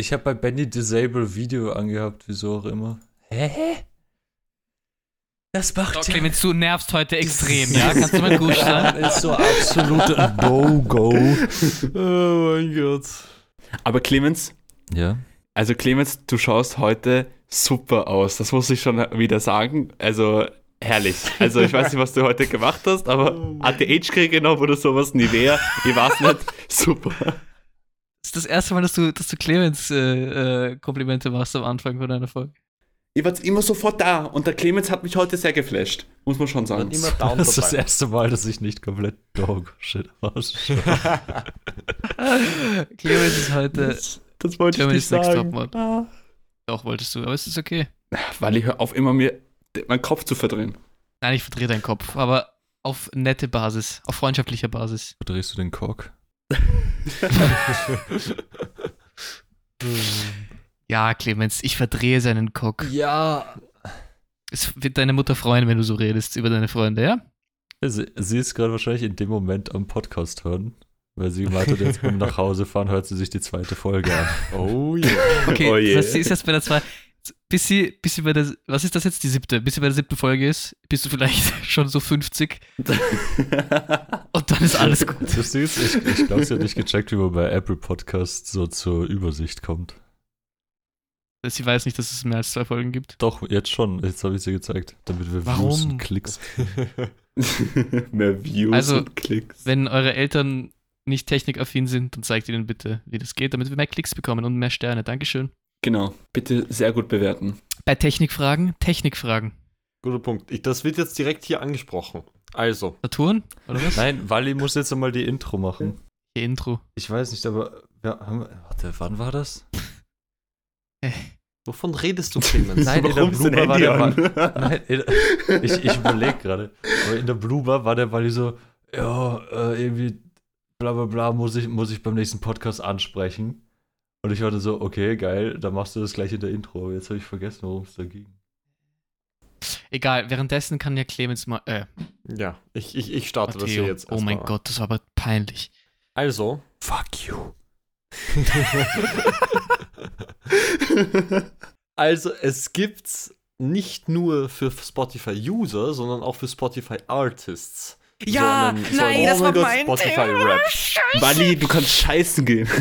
Ich habe bei Benny Disable Video angehabt, wieso auch immer. Hä? Das macht Oh, ja- Clemens, du nervst heute extrem, ja? Kannst du mal gut sein? ist so absolut ein No-Go. Oh mein Gott. Aber Clemens, Ja. also Clemens, du schaust heute super aus. Das muss ich schon wieder sagen. Also herrlich. Also ich weiß nicht, was du heute gemacht hast, aber ATH-Krieg genommen oder sowas, Nivea, ich weiß nicht. Super. Das ist das erste Mal, dass du, dass du Clemens äh, äh, Komplimente machst am Anfang von deiner Folge. Ich war immer sofort da und der Clemens hat mich heute sehr geflasht. Muss man schon sagen. Dann immer down Das ist das erste Mal, dass ich nicht komplett Dog-Shit ausschaue. Clemens ist heute Das, das wollte ich Germany's nicht Next sagen. Topmodel. Ah. Doch, wolltest du, aber es ist okay. Weil ich höre auf immer mir meinen Kopf zu verdrehen. Nein, ich verdrehe deinen Kopf, aber auf nette Basis, auf freundschaftlicher Basis. Drehst du den Cock? Ja, Clemens, ich verdrehe seinen Cock. Ja. Es wird deine Mutter freuen, wenn du so redest über deine Freunde, ja? Sie, sie ist gerade wahrscheinlich in dem Moment am Podcast hören, weil sie gemeint hat, jetzt beim nach Hause fahren, hört sie sich die zweite Folge an. Oh yeah. Okay, Oh je. das heißt, sie ist jetzt bei der zwei. Bis sie, bis sie bei der, was ist das jetzt, die siebte? Bis sie bei der siebten Folge ist, bist du vielleicht schon so 50 und dann ist alles gut. Das ist, ich, ich glaube, sie hat nicht gecheckt, wie man bei Apple Podcast so zur Übersicht kommt. Sie weiß nicht, dass es mehr als zwei Folgen gibt. Doch, jetzt schon. Jetzt habe ich sie gezeigt, damit wir Views Warum? und Klicks. Mehr Views Also, und Klicks. Wenn eure Eltern nicht technikaffin sind, dann zeigt ihnen bitte, wie das geht, damit wir mehr Klicks bekommen und mehr Sterne. Dankeschön. Genau. Bitte sehr gut bewerten. Bei Technikfragen, Technikfragen. Guter Punkt. Ich, das wird jetzt direkt hier angesprochen. Also, Saturn? Oder was? Nein, Wally muss jetzt einmal die Intro machen. Ihr Intro. Ich weiß nicht, aber wir haben, warte, wann war das? wovon redest du, Clemens? Nein, in der Blooper war der an? Nein, in, ich, ich überlege gerade. Aber in der Blooper war der Wally so, ja, äh, irgendwie bla bla bla muss ich, muss ich beim nächsten Podcast ansprechen. Und ich war dann so, okay, geil, dann machst du das gleich in der Intro. Aber jetzt habe ich vergessen, worum es da ging. Egal, währenddessen kann ja Clemens mal. Äh, Ja, ich, ich, ich starte das hier Matteo. jetzt. Oh mein erstmal. Gott, das war aber peinlich. Also, Fuck you. also es gibt nicht nur für Spotify-User, sondern auch für Spotify-Artists. Ja, nein, das oh war mein Spotify-Rap. Wally, du kannst scheißen gehen.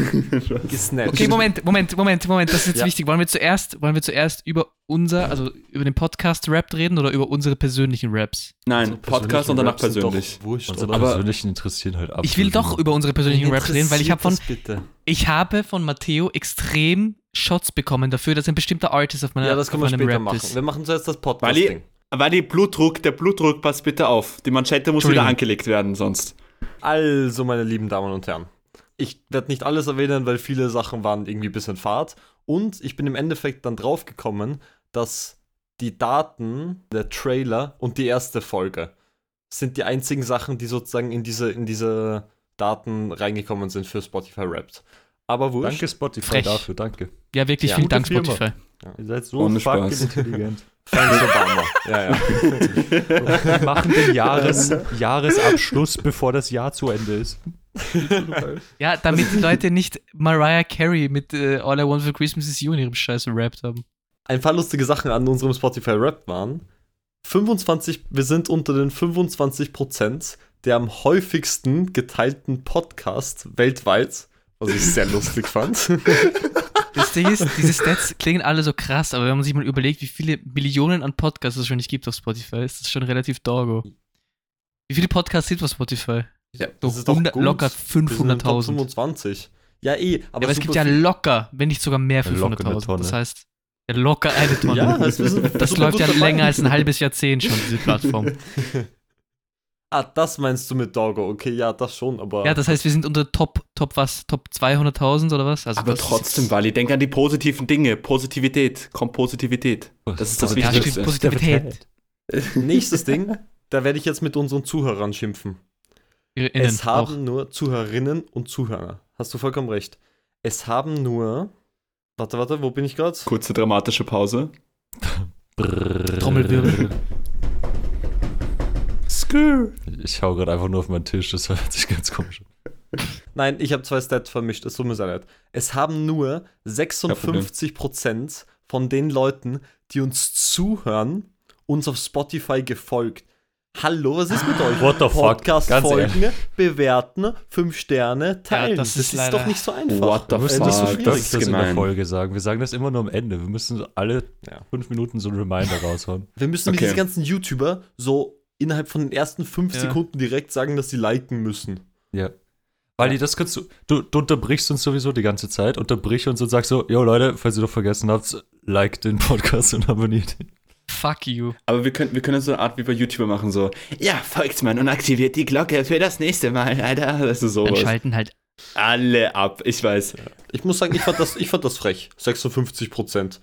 Okay, Moment, Moment, Moment, Moment, das ist jetzt Ja. wichtig. Wollen wir zuerst, wollen wir zuerst über unser, also über den Podcast-Rap reden oder über unsere persönlichen Raps? Nein, So Podcast und danach Raps persönlich. Wurscht, Unsere? Aber- persönlichen interessieren halt ab. Ich will doch über unsere persönlichen Raps reden, weil ich habe von, bitte. ich habe von Matteo extrem Shots bekommen dafür, dass ein bestimmter Artist auf meiner Ja, das können wir auf meinem später Rap machen. ist. Wir machen zuerst das Wally, Podcast-Ding. Wally, Blutdruck, der Blutdruck, pass bitte auf. Die Manschette muss wieder angelegt werden, sonst. Also, meine lieben Damen und Herren. Ich werde nicht alles erwähnen, weil viele Sachen waren irgendwie ein bisschen fad. Und ich bin im Endeffekt dann draufgekommen, dass die Daten, der Trailer und die erste Folge sind die einzigen Sachen, die sozusagen in diese, in diese Daten reingekommen sind für Spotify Wrapped. Aber wurscht. Danke Spotify Frech. dafür, danke. Ja, wirklich Ja, vielen gute Dank, Firma. Spotify. Ihr seid so Ohne fucking intelligent. Thanks Obama. ja, ja. Wir machen den Jahres, Jahresabschluss, bevor das Jahr zu Ende ist. Ja, damit die Leute nicht Mariah Carey mit äh, All I Want for Christmas is You in ihrem Scheiß gerappt haben. ein paar lustige Sachen an unserem Spotify Rap waren. 25, wir sind unter den 25% der am häufigsten geteilten Podcast weltweit, was ich sehr lustig fand. Das Ding ist, diese Stats klingen alle so krass, aber wenn man sich mal überlegt, wie viele Millionen an Podcasts es schon nicht gibt auf Spotify, ist das schon relativ dorgo. Wie viele Podcasts sind auf Spotify? Ja, So das ist doch 100, gut. locker Wir sind in den Top 500.000. 25. Ja, eh, aber, Ja, aber es gibt ja locker, wenn nicht sogar mehr Ja, locker eine 500.000. Tonne. Das heißt, ja, locker eine Tonne. Ja, das super läuft ja länger als ein halbes Jahrzehnt schon, diese Plattform. Ah, das meinst du mit Doggo? Okay, ja, das schon, aber. Ja, das heißt, wir sind unter Top, Top was? Top 200.000 oder was? Also Aber trotzdem, Wally, denk an die positiven Dinge. Positivität. Kommt Positivität. Das ist das Ja, Wichtigste. Positivität. Nächstes Ding, da werde ich jetzt mit unseren Zuhörern schimpfen. Innen es haben auch. nur Zuhörerinnen und Zuhörer. Hast du vollkommen recht. Es haben nur. Warte, warte, wo bin ich gerade? Kurze dramatische Pause. Trommelwirbel. Ich hau gerade einfach nur auf meinen Tisch, das hört sich ganz komisch an. Nein, ich habe zwei Stats vermischt, es tut mir sehr leid. Es haben nur 56% von den Leuten, die uns zuhören, uns auf Spotify gefolgt. Hallo, was ist mit euch? What the fuck? Podcast Ganz folgen, bewerten, 5 Sterne, teilen. das das ist ist, doch nicht so einfach. What the fuck? das so schwierig, das, ist das in der gemein. Folge sagen. Wir sagen das immer nur am Ende. Wir müssen so alle Ja. fünf Minuten so einen Reminder raushauen. Wir müssen Okay. diese ganzen YouTuber so innerhalb von den ersten 5 Ja. Sekunden direkt sagen, dass sie liken müssen. Ja. Weil das kannst du, du, du unterbrichst uns sowieso die ganze Zeit, unterbrich uns und sagst so, yo Leute, falls ihr doch vergessen habt, like den Podcast und abonniert ihn. Fuck you. Aber wir können, wir können so eine Art wie bei YouTuber machen, so, ja, folgt man und aktiviert die Glocke für das nächste Mal, Alter. Das ist Dann sowas. schalten halt. Alle ab, ich weiß. Ich muss sagen, ich fand das, ich fand das frech. 56%.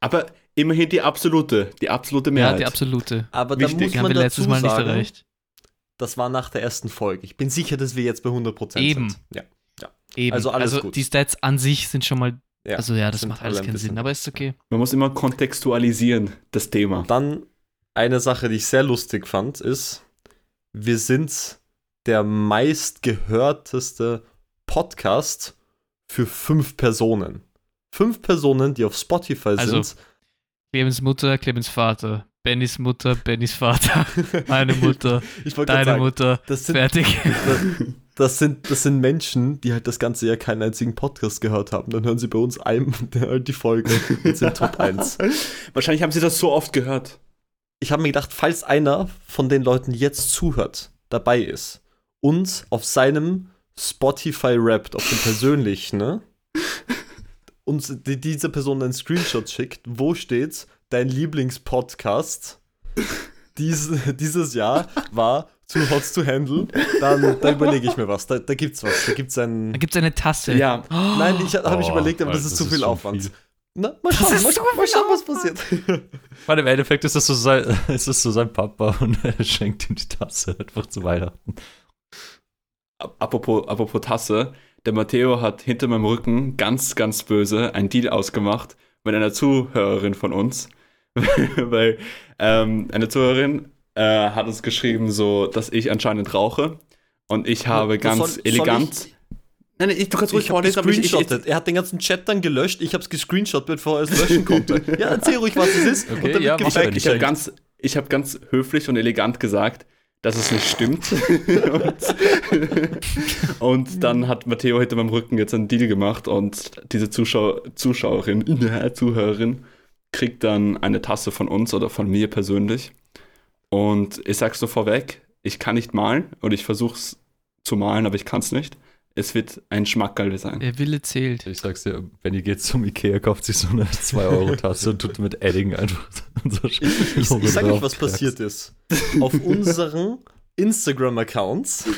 Aber immerhin die absolute, die absolute Ja, Mehrheit. die absolute. Aber da Wichtig. muss Die haben man wir dazu letztes Mal nicht sagen, erreicht. das war nach der ersten Folge. Ich bin sicher, dass wir jetzt bei 100% Eben. sind. Ja. Eben. Also alles also gut. die Stats an sich sind schon mal. Ja, also ja, das sind macht alles alle ein keinen Sinn, aber ist okay. Man muss immer kontextualisieren, das Thema. Dann eine Sache, die ich sehr lustig fand, ist, wir sind der meistgehörteste Podcast für fünf Personen. Fünf Personen, die auf Spotify Also, sind. Clemens Mutter, Clemens Vater. Bennys Mutter, Bennys Vater. Meine Mutter, deine sagen, Mutter. das sind, Fertig. das, sind, das sind Menschen, die halt das ganze Jahr keinen einzigen Podcast gehört haben. Dann hören sie bei uns ein, die Folge und sind Top 1. Wahrscheinlich haben sie das so oft gehört. ich habe mir gedacht, falls einer von den Leuten die jetzt zuhört, dabei ist und auf seinem Spotify rappt, auf dem persönlichen, ne? Und die, diese Person einen Screenshot schickt, wo steht, dein Lieblingspodcast dies, dieses Jahr war Too Hot to Handle, dann, dann überlege ich mir was. Da, da gibt's was. Da gibt's einen. Da gibt es eine Tasse. Ja, Nein, ich habe ich Oh, überlegt, aber das Alter, ist zu ist viel schon Aufwand. viel. Na, mal schauen, ist mal, so mal schauen, was passiert. Weil im Endeffekt ist das so sein, ist das so sein Papa und er schenkt ihm die Tasse einfach zu Weihnachten. Ap- apropos, apropos Tasse, der Matteo hat hinter meinem Rücken ganz, ganz böse einen Deal ausgemacht mit einer Zuhörerin von uns. Weil ähm, eine Zuhörerin äh, hat uns geschrieben, so, dass ich anscheinend rauche. Und ich habe Das ganz soll- soll elegant. ich- nein, nein, ich, du kannst ruhig vorlesen, aber ich, ich. Er hat den ganzen Chat dann gelöscht. Ich habe es gescreenshottet, bevor er es löschen konnte. ja, erzähl ruhig, was es ist. Okay, und dann ja, ich habe ganz, ich hab ganz höflich und elegant gesagt, dass es nicht stimmt. und, und dann hat Matteo hinter meinem Rücken jetzt einen Deal gemacht und diese Zuschau Zuschauerin, Zuhörerin, kriegt dann eine Tasse von uns oder von mir persönlich. Und ich sag's so vorweg, ich kann nicht malen und ich versuch's zu malen, aber ich kann's nicht. Es wird ein Schmackerl sein. Der Wille zählt. Ich sag's dir, Benny geht zum Ikea, kauft sich so eine 2-Euro-Tasse und tut mit Edding einfach unser Ich, ich, ich sag euch, was passiert ist. Auf unseren Instagram-Accounts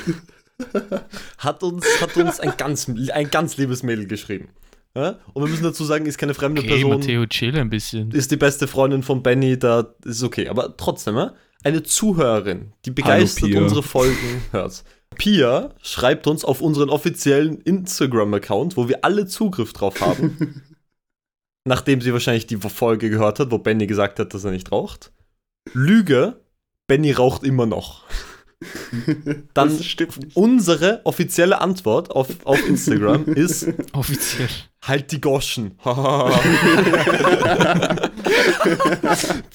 hat uns, hat uns ein, ganz, ein ganz liebes Mädel geschrieben. Ja? Und wir müssen dazu sagen, ist keine fremde Okay, Person. Matteo, chill ein bisschen. ist die beste Freundin von Benny, da ist okay. Aber trotzdem, ja, eine Zuhörerin, die begeistert Pia. unsere Folgen hört. Pia schreibt uns auf unseren offiziellen Instagram-Account, wo wir alle Zugriff drauf haben, nachdem sie wahrscheinlich die Folge gehört hat, wo Benny gesagt hat, dass er nicht raucht. Lüge, Benny raucht immer noch. Dann das stimmt nicht. unsere offizielle Antwort auf, auf Instagram ist Offiziell. Halt die Goschen.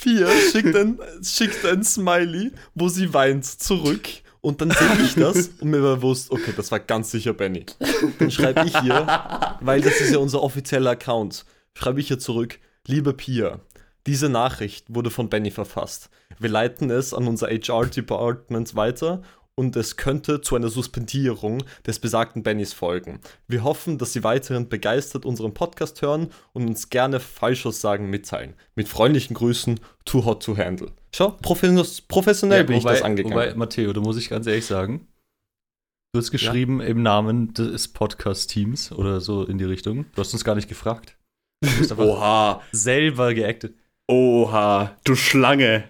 Pia schickt ein, schickt ein Smiley, wo sie weint, zurück. Und dann sehe ich das und mir war bewusst, okay, das war ganz sicher Benny. Dann schreibe ich hier, weil das ist ja unser offizieller Account, schreibe ich hier zurück, liebe Pia, diese Nachricht wurde von Benny verfasst. Wir leiten es an unser HR-Department weiter und es könnte zu einer Suspendierung des besagten Bennys folgen. Wir hoffen, dass Sie weiterhin begeistert unseren Podcast hören und uns gerne Falschaussagen mitteilen. Mit freundlichen Grüßen, Too Hot to Handle. Schau, profes professionell bin ich das angegangen. Wobei, Matteo, da muss ich ganz ehrlich sagen, du hast geschrieben im Namen des Podcast-Teams oder so in die Richtung. Du hast uns gar nicht gefragt. Du einfach Oha, selber geactet. Oha, du Schlange.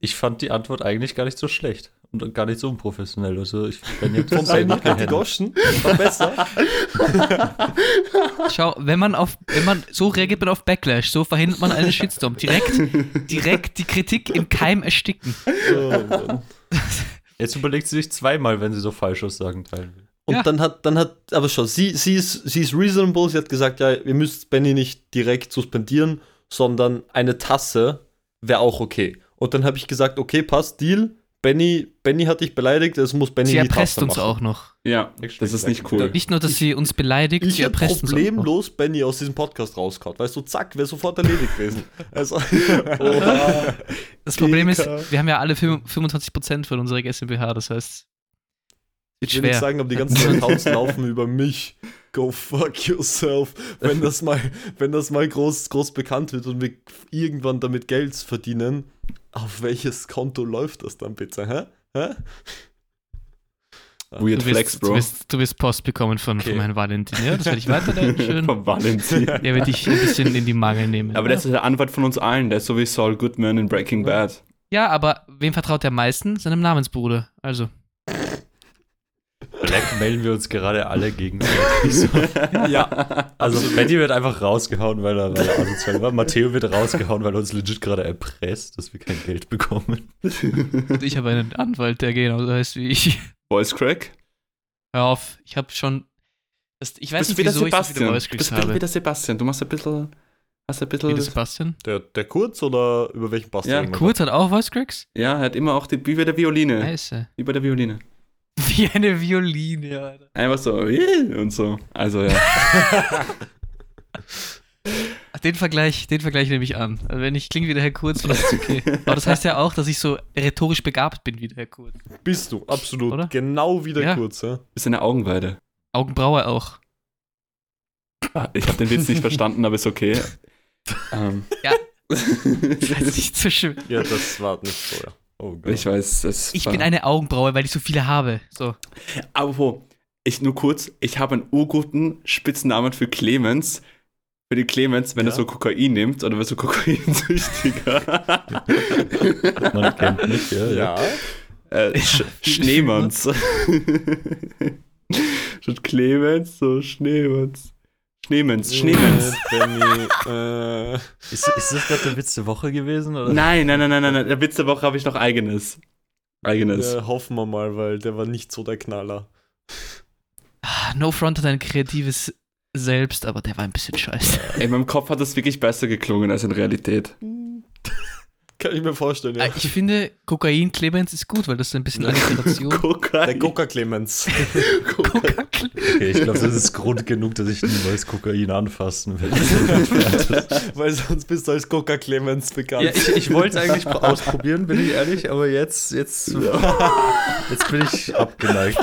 Ich fand die Antwort eigentlich gar nicht so schlecht und gar nicht so unprofessionell. Also ich bin jetzt hat die Goschen, war besser. Schau, wenn man auf, wenn man, so reagiert man auf Backlash, so verhindert man einen Shitstorm. Direkt, direkt die Kritik im Keim ersticken. Oh, Mann. Jetzt überlegt sie sich zweimal, wenn sie so Falschaussagen teilen will. Und Ja. dann hat, dann hat, aber schon, sie, sie, ist, sie ist reasonable, sie hat gesagt, ja, ihr müsst Benny nicht direkt suspendieren, sondern eine Tasse wäre auch okay. Und dann habe ich gesagt, okay, passt, Deal. Benny, Benny hat dich beleidigt, es muss Benny Sie die erpresst Tasse uns machen. auch noch. Ja, das ist nicht cool. Nicht nur, dass sie uns beleidigt, Ich sie erpresst uns auch noch. problemlos Benny aus diesem Podcast rausgehauen. Weißt du, zack, wäre sofort erledigt gewesen. Also, Das Problem ist, wir haben ja alle 25% von unserer GmbH, das heißt, wird ich will nicht schwer. sagen, aber die ganzen Accounts laufen über mich. Go fuck yourself. Wenn das mal, wenn das mal groß, groß bekannt wird und wir irgendwann damit Geld verdienen, auf welches Konto läuft das dann bitte? Hä? Hä? Weird Du Flex, wirst, du, Bro. wirst, du wirst Post bekommen von, Okay. von Herrn Valentin, ja? Das werde ich weiterleiten, schön. Vom Valentin. Der wird dich ein bisschen in die Mangel nehmen. Aber das ist der Anwalt von uns allen, der ist so wie Saul Goodman in Breaking Bad. ja, aber wem vertraut er am meisten? Seinem Namensbruder. Also, Blackmailen wir uns gerade alle gegenseitig. So. Ja, Also Benny wird einfach rausgehauen, weil er, weil er asozial war. Matteo wird rausgehauen, weil er uns legit gerade erpresst, dass wir kein Geld bekommen. und ich habe einen Anwalt, der genauso heißt wie ich. Voice Crack? Hör auf, ich habe schon. Das, ich weiß bist nicht, wieso ich Sebastian. Voice Du Cracks bist habe. wieder Sebastian. Du machst ein bisschen. Hast ein bisschen. Wie der Sebastian? der, der Kurz oder über welchen passt Ja, der? Kurt hat auch Voice Cracks? ja, er hat immer auch die, wie bei der Violine. Scheiße. Wie bei der Violine. Wie eine Violine, Alter. Einfach so und so. Also ja. Den Vergleich, den Vergleich nehme ich an. Also wenn ich klinge wie der Herr Kurz, vielleicht ist es okay. Aber das heißt ja auch, dass ich so rhetorisch begabt bin wie der Herr Kurz. Bist du, absolut. Oder? Genau wie der Ja. Kurz, ja. Ist eine Augenweide. Augenbraue auch. Ah, Ich habe den Witz nicht verstanden, aber ist okay. Ähm, Ja. Das ist nicht so schön. Ja, das war nicht so, ja. Oh Gott. ich weiß, es Ich war- bin eine Augenbraue, weil ich so viele habe. So. Aber wo? Ich nur kurz, ich habe einen urguten Spitznamen für Clemens. Für die Clemens, wenn Ja. er so Kokain nimmt oder wird so Kokainsüchtiger. Man kennt mich, ja. ja. Ja. äh, Sch Schneemanns. Statt Clemens, so Schneemanns. Schneemanns. Äh, Benny, äh, Ist, ist das gerade der Witz der Woche gewesen? Oder? Nein, nein, nein, nein, nein. Der Witz der Woche habe ich noch eigenes. Eigenes. ja, hoffen wir mal, weil der war nicht so der Knaller. Ah, No Front hat ein kreatives Selbst, aber der war ein bisschen scheiße. In meinem Kopf hat das wirklich besser geklungen als in Realität. Kann ich mir vorstellen, ja. Ah, Ich finde, Kokain Clemens ist gut, weil das ist ein bisschen Alliteration. Kokain. Der Coca Clemens. Kokain. Okay, ich glaube, das ist Grund genug, dass ich niemals Kokain anfassen will. weil sonst bist du als Coca Clemens bekannt. ja, ich, ich wollte es eigentlich ausprobieren, bin ich ehrlich, aber jetzt, jetzt, jetzt bin ich abgeneigt.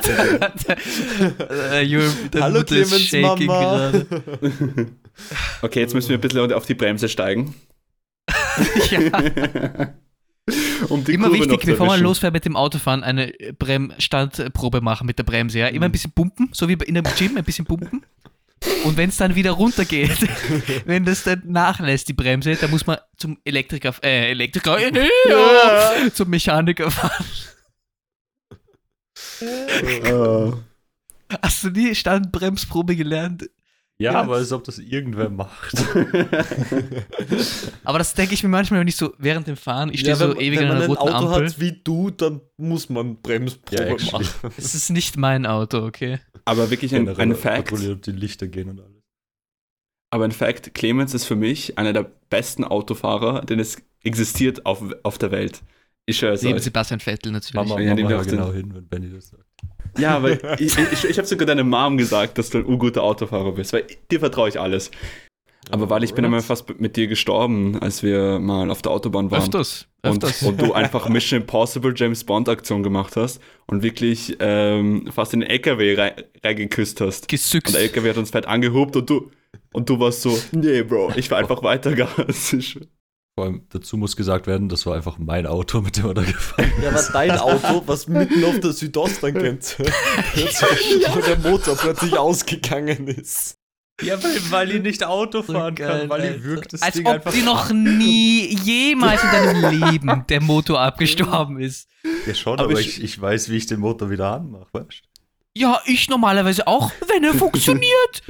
Äh, Hallo Clemens shaking Mama. gerade. Okay, jetzt müssen wir ein bisschen auf die Bremse steigen. ja. um Immer Kurve wichtig, bevor man losfährt mit dem Autofahren, eine Bremsstandprobe machen mit der Bremse. Ja? Mhm. Immer ein bisschen pumpen, so wie in einem Gym, ein bisschen pumpen. Und wenn es dann wieder runtergeht, wenn das dann nachlässt, die Bremse, dann muss man zum Elektriker, äh, Elektriker, äh, ja, zum Mechaniker fahren. Oh. Hast du nie Standbremsprobe gelernt? Ja, Ja. aber als ob das irgendwer macht. Aber das denke ich mir manchmal, wenn ich so während dem Fahren, ich stehe Ja, so wenn, ewig wenn an man einer ein roten Auto Ampel. hat wie du, dann muss man Bremsprobe Ja, machen. Es ist nicht mein Auto, okay? Aber wirklich ein, ein Fact. Ob die Lichter gehen und alles. Aber ein Fact, Clemens ist für mich einer der besten Autofahrer, denn es existiert auf, auf der Welt. Ich schwöre es Neben euch. Sebastian Vettel natürlich. Mama, Ja, Mama auf den- genau hin, wenn Benny das sagt. Ja, weil ich, ich, ich habe sogar deiner Mom gesagt, dass du ein urguter Autofahrer bist, weil dir vertraue ich alles. Aber weil ich bin einmal fast mit dir gestorben, als wir mal auf der Autobahn waren. Öfters. Und, Öfters. und du einfach Mission Impossible James Bond Aktion gemacht hast und wirklich ähm, fast in den LKW rein, reingeküsst hast. Gesüchst. Und der LKW hat uns fett angehobt und du und du warst so, nee, Bro, ich war einfach weitergegangen. Vor allem dazu muss gesagt werden, das war einfach mein Auto, mit dem er da gefahren Ja, aber dein Auto, was mitten auf der plötzlich, wo der Motor plötzlich ausgegangen ist. Ja, weil, weil ich nicht Auto fahren geil, kann, weil ich wirkt das Als Ding ob einfach. dir noch nie jemals in deinem Leben der Motor abgestorben ist. Ja, schon, Aber aber, ich- ich, ich weiß, wie ich den Motor wieder anmache, weißt Ja, ich normalerweise auch, wenn er funktioniert.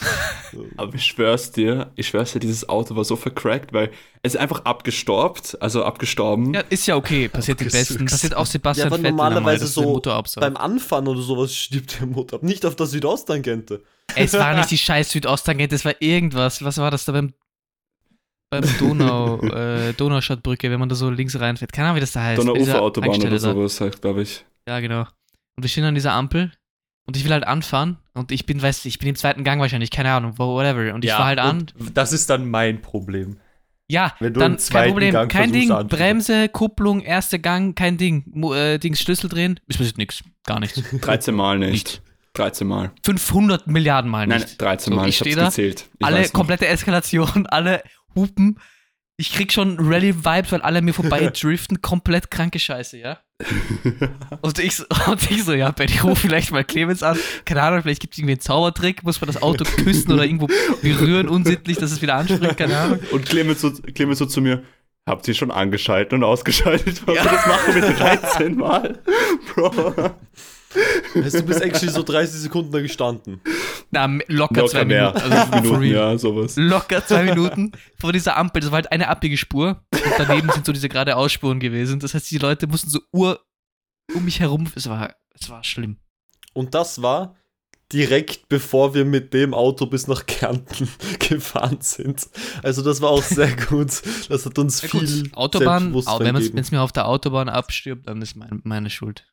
Aber ich schwör's dir, ich schwör's dir, dieses Auto war so vercrackt, weil es ist einfach abgestorbt, also abgestorben. Ja, ist ja okay, passiert den Besten. Passiert auch Sebastian Ja, aber Vettel normalerweise so. Beim Anfahren oder sowas stirbt der Motor ab. Nicht auf der Südosttangente. Es war nicht die scheiß Südosttangente, es war irgendwas. Was war das da beim, beim Donau, äh, Donaustadtbrücke, wenn man da so links reinfährt? Keine Ahnung, wie das da heißt. Donauuferautobahn oder sowas, glaube ich. Ja, genau. Und wir stehen an dieser Ampel und ich will halt anfahren und ich bin, weißt du, ich bin im zweiten Gang wahrscheinlich, keine Ahnung, whatever. Und ich fahr halt an. und Das ist dann mein Problem. Ja, Wenn du dann im kein Problem, Gang kein Ding. anzufahren. Bremse, Kupplung, erster Gang, kein Ding. Mo äh, Dings, Schlüssel drehen, ist passiert nichts. Gar nichts. 13 Mal nicht. Nicht. 13 Mal. 500 Milliarden Mal Nein, nicht. 13 So, Mal, ich ich, hab's da, gezählt. Ich alle komplette Eskalation, alle hupen. Ich krieg schon Rally-Vibes, weil alle mir vorbei driften. Komplett kranke Scheiße, ja? und, ich, so- und ich so, ja, Ben, ich rufe vielleicht mal Clemens an. Keine Ahnung, vielleicht gibt es irgendwie einen Zaubertrick. Muss man das Auto küssen oder irgendwo berühren, unsittlich, dass es wieder anspringt. Keine Ahnung. Und Clemens so, Clemens so zu mir, habt ihr schon angeschaltet und ausgeschaltet? Was wir das machen mit 13 Mal? Bro. Heißt, du bist actually so 30 Sekunden da gestanden. Na, locker, Locker zwei mehr. Minuten. Also, Minuten, ja, sowas. Locker zwei Minuten vor dieser Ampel. Das war halt eine abbiege Spur. Und daneben sind so diese gerade Ausspuren gewesen. Das heißt, die Leute mussten so ur um mich herum. Es war, es war schlimm. Und das war direkt bevor wir mit dem Auto bis nach Kärnten gefahren sind. Also das war auch sehr gut. Das hat uns Ja, viel gut, Autobahn, wenn es mir auf der Autobahn abstirbt, dann ist mein, meine Schuld.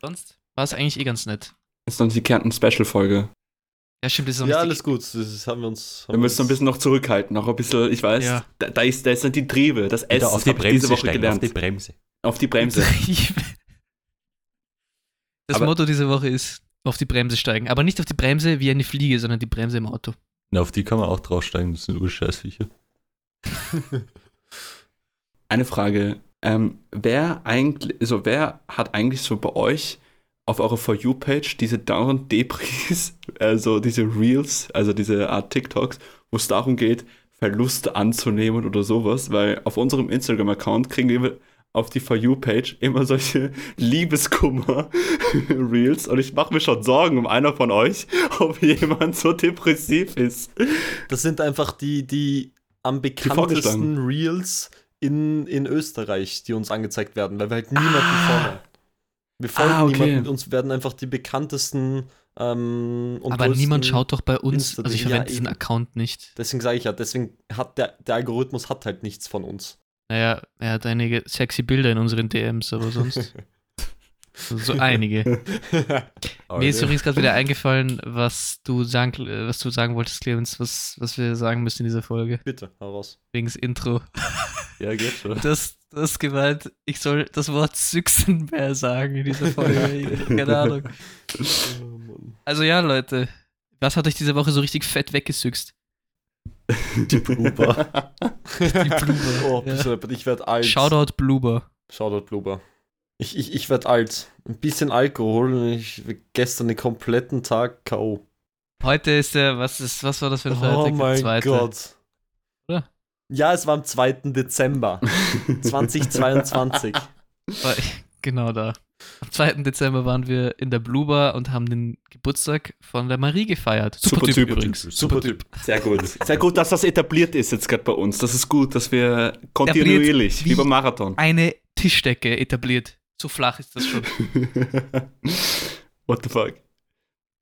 Sonst war es eigentlich eh ganz nett. Ist dann die Kärnten-Special-Folge. Ja, stimmt, das ist auch Ja, alles gut. Das haben wir uns. Wir müssen ein bisschen noch zurückhalten, noch ein bisschen, ich weiß, Ja. da, da, ist, da sind die Triebe, das S, auf die ich diese Bremse Woche steigen, gelernt. auf die Bremse. Auf die Bremse. Das Aber- Motto dieser Woche ist auf die Bremse steigen. Aber nicht auf die Bremse wie eine Fliege, sondern die Bremse im Auto. Na, auf die kann man auch draufsteigen, das sind Urscheißviecher. Eine Frage. Ähm, wer eigentlich, also wer hat eigentlich so bei euch auf eurer For You-Page diese dauernd Depris, also diese Reels, also diese Art TikToks, wo es darum geht, Verluste anzunehmen oder sowas, weil auf unserem Instagram-Account kriegen wir auf die For You-Page immer solche Liebeskummer-Reels und ich mache mir schon Sorgen um einer von euch, ob jemand so depressiv ist. Das sind einfach die, die am bekanntesten vorgeschlagen. Reels in, in Österreich, die uns angezeigt werden, weil wir halt niemanden folgen. Wir folgen Ah, okay. niemanden, uns werden einfach die bekanntesten ähm, Aber niemand schaut doch bei uns. Insta- Also ich Ja, verwende diesen eben. Account nicht. Deswegen sage ich ja, deswegen hat der, der Algorithmus hat halt nichts von uns. Naja, er hat einige sexy Bilder in unseren DMs, aber sonst. so, so einige. Mir ist übrigens gerade wieder eingefallen, was du sagen, was du sagen wolltest, Clemens, was, was wir sagen müssen in dieser Folge. Bitte, hau raus. Wegen Intro. Ja, geht schon. Das, das gemeint, ich soll das Wort Süchsenbär sagen in dieser Folge. Keine Ahnung. Also ja, Leute. Was hat euch diese Woche so richtig fett weggesüchst? Die Blooper. Die Bluber. Oh, ja. du, ich werde alt. Shoutout Bluber. Shoutout Bluber. Ich, ich, ich werde alt. Ein bisschen Alkohol und ich gestern den kompletten Tag K.O. Heute ist der, was ist, was war das für ein Freitag? Oh mein. Gott. Oder? Ja, es war am 2. Dezember 2022. War- Genau da. Am 2. Dezember waren wir in der Bluber und haben den Geburtstag von der Marie gefeiert. Super Typ. übrigens. Super Typ. Sehr gut. Sehr gut, dass das etabliert ist jetzt gerade bei uns. Das ist gut, dass wir kontinuierlich, wie- wie beim Marathon. Eine Tischdecke etabliert. So flach ist das schon. What the fuck?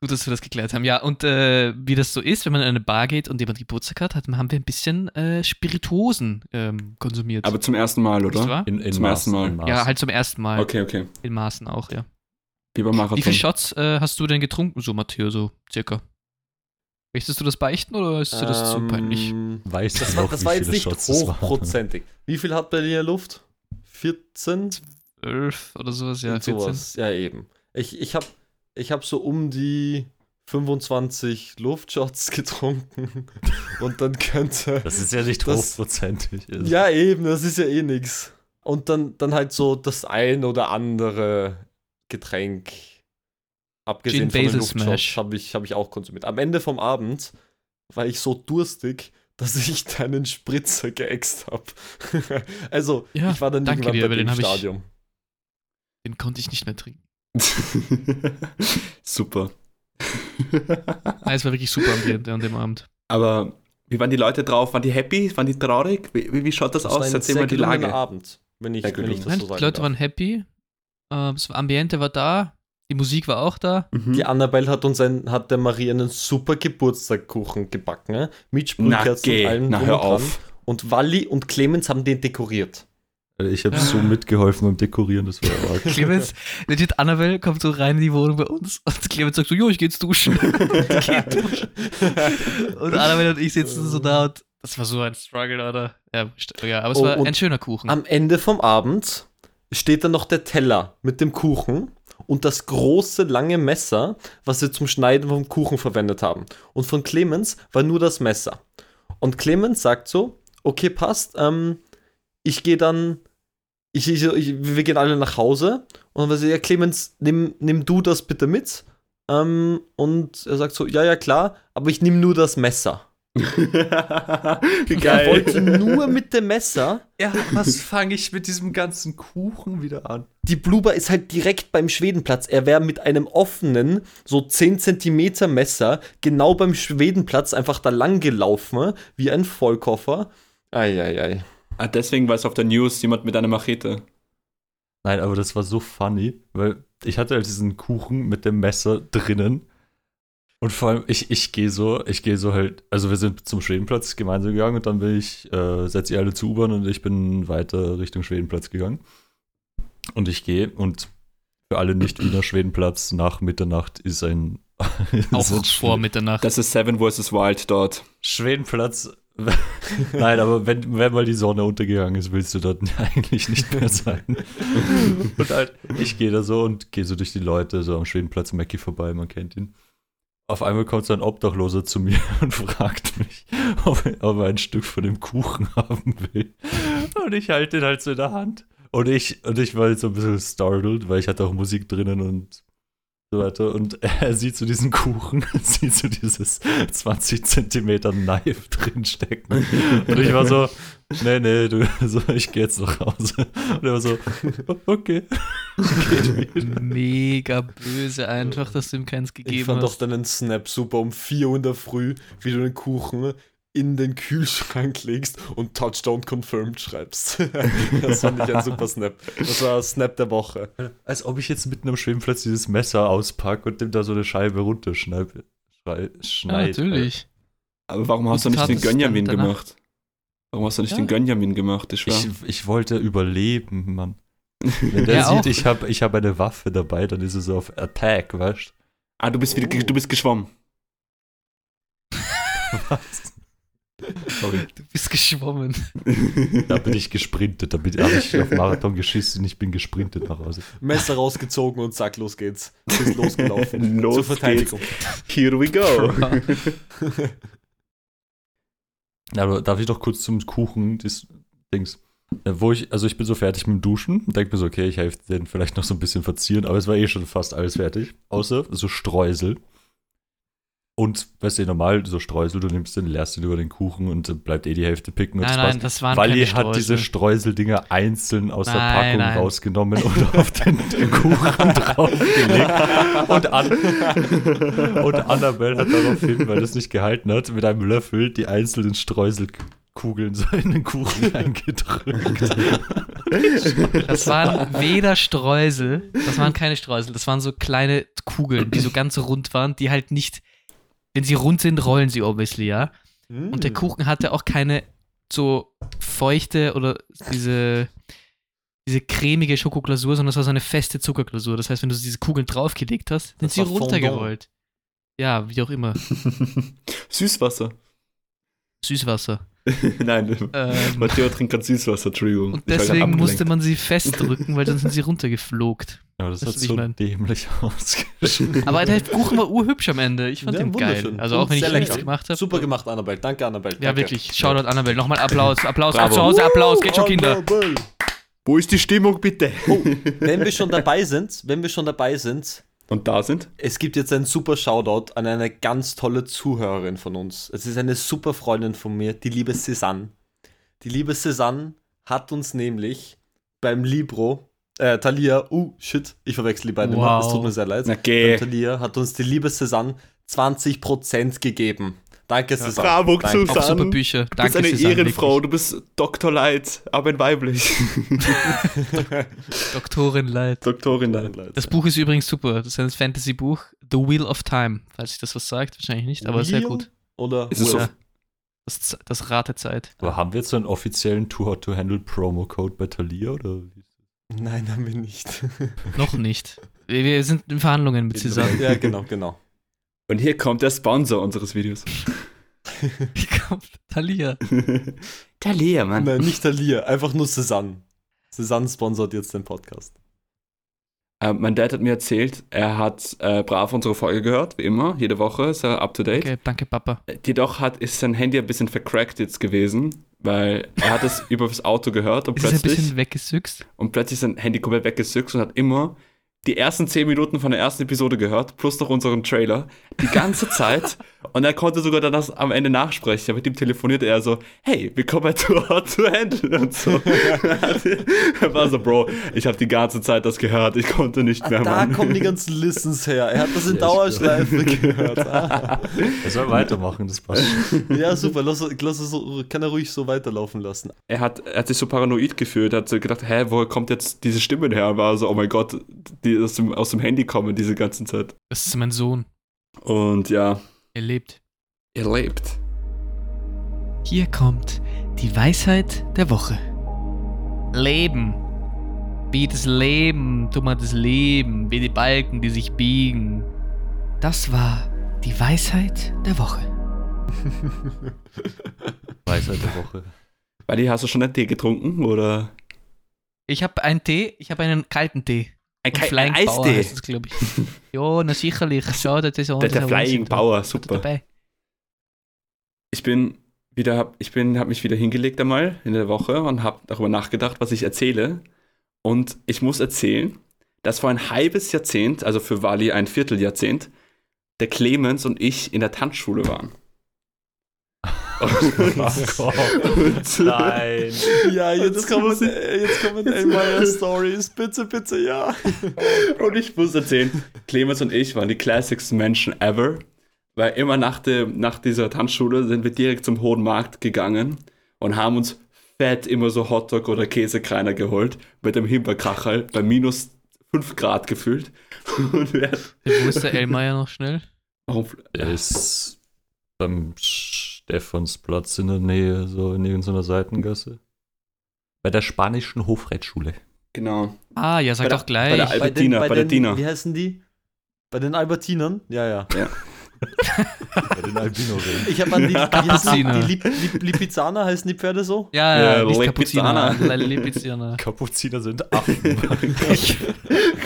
Gut, dass wir das geklärt haben. Ja, und äh, wie das so ist, wenn man in eine Bar geht und jemand Geburtstag hat, hat haben wir ein bisschen äh, Spirituosen ähm, konsumiert. Aber zum ersten Mal, oder? In, in Zum Maßen, ersten Mal. in Maßen. Ja, halt zum ersten Mal. Okay, okay. In Maßen auch, ja. Wie beim Marathon. Wie viele Shots äh, hast du denn getrunken, so Matteo, so circa? Möchtest du das beichten oder ist dir das zu peinlich? Ähm, Weiß Das du war, noch, das wie war viele jetzt nicht Shots hochprozentig. Wie viel hat Berliner Luft? 14? 12 oder sowas, ja, Irgend 14. sowas. Ja, eben. Ich, ich habe ich hab so um die 25 Luftshots getrunken und dann könnte. Das ist ja nicht Das- hochprozentig. Also, Ja, eben, das ist ja eh nix. Und dann, dann halt so das ein oder andere Getränk. Abgesehen Gin von den Basil Luftshots Smash. habe ich, hab ich auch konsumiert. Am Ende vom Abend war ich so durstig, dass ich deinen Spritzer geäxt habe. also, Ja, ich war dann danke irgendwann dir, bei dem den hab ich- Stadium. Den konnte ich nicht mehr trinken. Super. Nein, es war wirklich super Ambiente an dem Abend. Aber wie waren die Leute drauf? Waren die happy? Waren die traurig? Wie, wie- schaut das, Das aus? Erzähl mal die Lage. Abend, wenn ich, wenn ich das Nein, so die sagen Leute darf. waren happy. Äh, das Ambiente war da. Die Musik war auch da. Mhm. Die Annabelle hat uns ein, hat der Marie einen super Geburtstagkuchen gebacken, ne? mit Sprühkerzen und allem Na, hör dran. auf. Und Walli und Clemens haben den dekoriert. Ich habe so mitgeholfen beim Dekorieren, das war arg. Clemens, legit Annabelle kommt so rein in die Wohnung bei uns und Clemens sagt so, jo, ich geh jetzt duschen. und geht duschen. Und Annabelle und ich sitzen so da und das war so ein Struggle, oder? Ja, ja aber es Oh, war und ein schöner Kuchen. Am Ende vom Abend steht dann noch der Teller mit dem Kuchen und das große, lange Messer, was wir zum Schneiden vom Kuchen verwendet haben. Und von Clemens war nur das Messer. Und Clemens sagt so, okay, passt, ähm, ich gehe dann, ich, ich, ich, wir gehen alle nach Hause. Und dann war sie, ja, Clemens, nimm, nimm du das bitte mit. Ähm, und er sagt so, ja, ja, klar, aber ich nehme nur das Messer. wie Er wollte nur mit dem Messer Ja, was fange ich mit diesem ganzen Kuchen wieder an? die Bluber ist halt direkt beim Schwedenplatz. Er wäre mit einem offenen, so 10 cm Messer genau beim Schwedenplatz einfach da lang gelaufen, wie ein Vollkoffer. Eieiei. Ah, deswegen war es auf der News jemand mit einer Machete. Nein, aber das war so funny, weil ich hatte halt diesen Kuchen mit dem Messer drinnen. Und vor allem, ich, ich gehe so, ich gehe so halt, also wir sind zum Schwedenplatz gemeinsam gegangen und dann bin ich, äh, setze ihr alle zu U-Bahn und ich bin weiter Richtung Schwedenplatz gegangen. Und ich gehe und für alle Nicht-Wiener Schwedenplatz nach Mitternacht ist ein, auch so ein vor Mitternacht. Das ist Seven vs. Wild dort. Schwedenplatz. Nein, aber wenn, wenn mal die Sonne untergegangen ist, willst du dort eigentlich nicht mehr sein. und halt, ich gehe da so und gehe so durch die Leute, so am Schwedenplatz Mackie vorbei, man kennt ihn. Auf einmal kommt so ein Obdachloser zu mir und fragt mich, ob, er- ob er ein Stück von dem Kuchen haben will. Und ich halte den halt so in der Hand. Und ich, und ich war jetzt so ein bisschen startled, weil ich hatte auch Musik drinnen und weiter. Und er sieht so diesen Kuchen, sieht so dieses 20 Zentimeter Knife drinstecken. Und ich war so, nee, nee, du, so, ich gehe jetzt nach Hause. Und er war so, okay. Mega böse einfach, dass du ihm keins Ich gegeben fand auch hast. deinen Snap super um 4 Uhr in der Früh, wie du den Kuchen in den Kühlschrank legst und Touchdown confirmed schreibst. das fand ich ein super Snap. Das war Snap der Woche. Als ob ich jetzt mitten am Schwimmplatz dieses Messer auspacke und dem da so eine Scheibe runterschneide. Schrei, Ja, schneid. natürlich. Aber warum hast du nicht den es Gönjamin gemacht? Warum hast du nicht Ja. den Gönjamin gemacht? Ich. Ich, wollte überleben, Mann. Wenn der Ja, sieht, auch. ich habe ich hab eine Waffe dabei, dann ist er so auf Attack, weißt ah, du bist wieder, ge- du bist geschwommen. Was? Sorry. Du bist geschwommen. Da bin ich gesprintet, da bin- habe ich auf Marathon geschissen, ich bin gesprintet nach Hause. Messer rausgezogen und zack, los geht's. Bist losgelaufen. Los Zur Verteidigung. Here we go. Aber darf ich doch kurz zum Kuchen, das Dings. Äh, Wo ich, also ich bin so fertig mit dem Duschen und denke mir so, okay, ich helfe denen vielleicht noch so ein bisschen verzieren, aber es war eh schon fast alles fertig. Außer so Streusel. Und, weißt du, normal, so Streusel, du nimmst den, leerst den über den Kuchen und dann bleibt eh die Hälfte picken und Nein, das nein, das waren Wally hat diese Streusel. Streuseldinger einzeln aus der Nein, Packung nein. rausgenommen und auf den, den Kuchen draufgelegt. Und, An und Annabelle hat daraufhin, weil das nicht gehalten hat, mit einem Löffel die einzelnen Streuselkugeln so in den Kuchen eingedrückt. Das waren weder Streusel, das waren keine Streusel, das waren so kleine Kugeln, die so ganz rund waren, die halt nicht, wenn sie rund sind, rollen sie obviously, ja. Und der Kuchen hatte auch keine so feuchte oder diese, diese cremige Schokoglasur, sondern es war so eine feste Zuckerglasur. Das heißt, wenn du diese Kugeln draufgelegt hast, sind Das sie war Fondant. runtergerollt. Ja, wie auch immer. Süßwasser. Süßwasser. Nein, Ähm, Matteo trinkt gerade Süßwasser, Entschuldigung. und deswegen musste man sie festdrücken, weil sonst sind sie runtergeflogt. Ja, das Weißt hat ich so mein? dämlich ausgeschaut. Aber der Kuchen war urhübsch am Ende. Ich fand Ja, den geil. wunderschön. Also auch wenn ich nichts gemacht habe. Super gemacht, Annabelle. Danke, Annabelle. Ja, Danke. wirklich. Shoutout Annabelle. Nochmal Applaus. Applaus. Ab zu Hause. Applaus. Geht schon, Kinder. Annabelle. Wo ist die Stimmung, bitte? Wenn wir schon dabei sind, wenn wir schon dabei sind, Und da sind? es gibt jetzt einen super Shoutout an eine ganz tolle Zuhörerin von uns. Es ist eine super Freundin von mir, die liebe Cézanne. Die liebe Cézanne hat uns nämlich beim Libro äh, Thalia, uh, shit, ich verwechsel die beiden Wow. immer, es tut mir sehr leid. Ähm, geh. Thalia hat uns die liebe Cézanne 20% gegeben. Danke, Cézanne. Bravo, Danke. Susan. Auch super Bücher. Du bist Danke, eine Susanne, Ehrenfrau, wirklich. du bist Dr. Light, aber in weiblich. Doktorin Leid. Doktorin Light. Das Buch ist übrigens super. Das ist ein Fantasy-Buch. The Wheel of Time. Falls sich das was sagt, wahrscheinlich nicht, aber sehr Wheel? gut. Oder Ist es so? Ja. Das, das Rate Zeit. Aber haben wir jetzt so einen offiziellen Too Hot to Handle Promo-Code bei Thalia? Oder? Nein, haben wir nicht. Noch nicht. Wir, sind in Verhandlungen mit Cézanne. ja, genau, genau. Und hier kommt der Sponsor unseres Videos. Wie kommt Thalia? Thalia, Mann. Nein, nicht Thalia, einfach nur Cézanne. Cézanne sponsert jetzt den Podcast. Äh, mein Dad hat mir erzählt, er hat äh, brav unsere Folge gehört, wie immer, jede Woche ist er up to date. Okay, danke, Papa. Jedoch hat, ist sein Handy ein bisschen vercrackt jetzt gewesen, weil er hat es über das Auto gehört und Ist es ein plötzlich, bisschen weggesüchst? und plötzlich sein Handy komplett weggesückt und hat immer die ersten 10 Minuten von der ersten Episode gehört, plus noch unseren Trailer, die ganze Zeit. Und er konnte sogar dann das am Ende nachsprechen. Mit ihm telefonierte er so, hey, wir kommen to Hot to Handle und so. er war so, Bro, ich habe die ganze Zeit das gehört, ich konnte nicht mehr, Ah, da Mann. kommen die ganzen Listens her. Er hat das in Ja, Dauerschleife gehört. Ah. Er soll weitermachen, das passt. Ja, super. Lass, lass es so, kann er ruhig so weiterlaufen lassen. er hat, er hat sich so paranoid gefühlt, hat so gedacht, hä, woher kommt jetzt diese Stimme her? Und war so, oh mein Gott, die aus dem, aus dem Handy kommen diese ganze Zeit. Das ist mein Sohn. Und ja, Er lebt. er lebt. Hier kommt die Weisheit der Woche. Leben. Wie das Leben, tu mal das Leben, wie die Balken, die sich biegen. Das war die Weisheit der Woche. Weisheit der Woche. Wally, hast du schon einen Tee getrunken oder Ich habe einen Tee, ich habe einen kalten Tee. Ein, Ke- Flying ein Bauer heißt das, glaube ich. ja, na sicherlich. Schau, das ist Der, der Flying. Bauer, super. Dabei. Ich bin wieder, hab- ich bin, habe mich wieder hingelegt einmal in der Woche und habe darüber nachgedacht, was ich erzähle. Und ich muss erzählen, dass vor ein halbes Jahrzehnt, also für Wally ein Vierteljahrzehnt, der Clemens und ich in der Tanzschule waren. Oh Gott. Nein. Ja, jetzt kommen, jetzt kommen Elmeyer Stories. Bitte, bitte, ja. Und ich muss erzählen, Clemens und ich waren die klassigsten Menschen ever, weil immer nach, dem, nach dieser Tanzschule sind wir direkt zum Hohen Markt gegangen und haben uns fett immer so Hotdog oder Käsekreiner geholt mit dem Himbeerkachel bei minus 5 Grad gefühlt. Und Wo ist der Elmeier noch schnell? warum, Er ist beim Stephansplatz in der Nähe, so in irgendeiner Seitengasse. Bei der spanischen Hofreitschule. genau. Ah, ja, sag Bei der- doch gleich. bei der Albertina, bei der den, Tina. Wie heißen die? Bei den Albertinern? Ja, ja. Bei den Albino-Ringen. Ich habe an die, heißen die, die Lip, Lip, Lipizzaner heißen die Pferde so? ja, Ja, ja, nicht Lipizzaner. Kapuziner. Lipizzaner. Kapuziner sind Affen.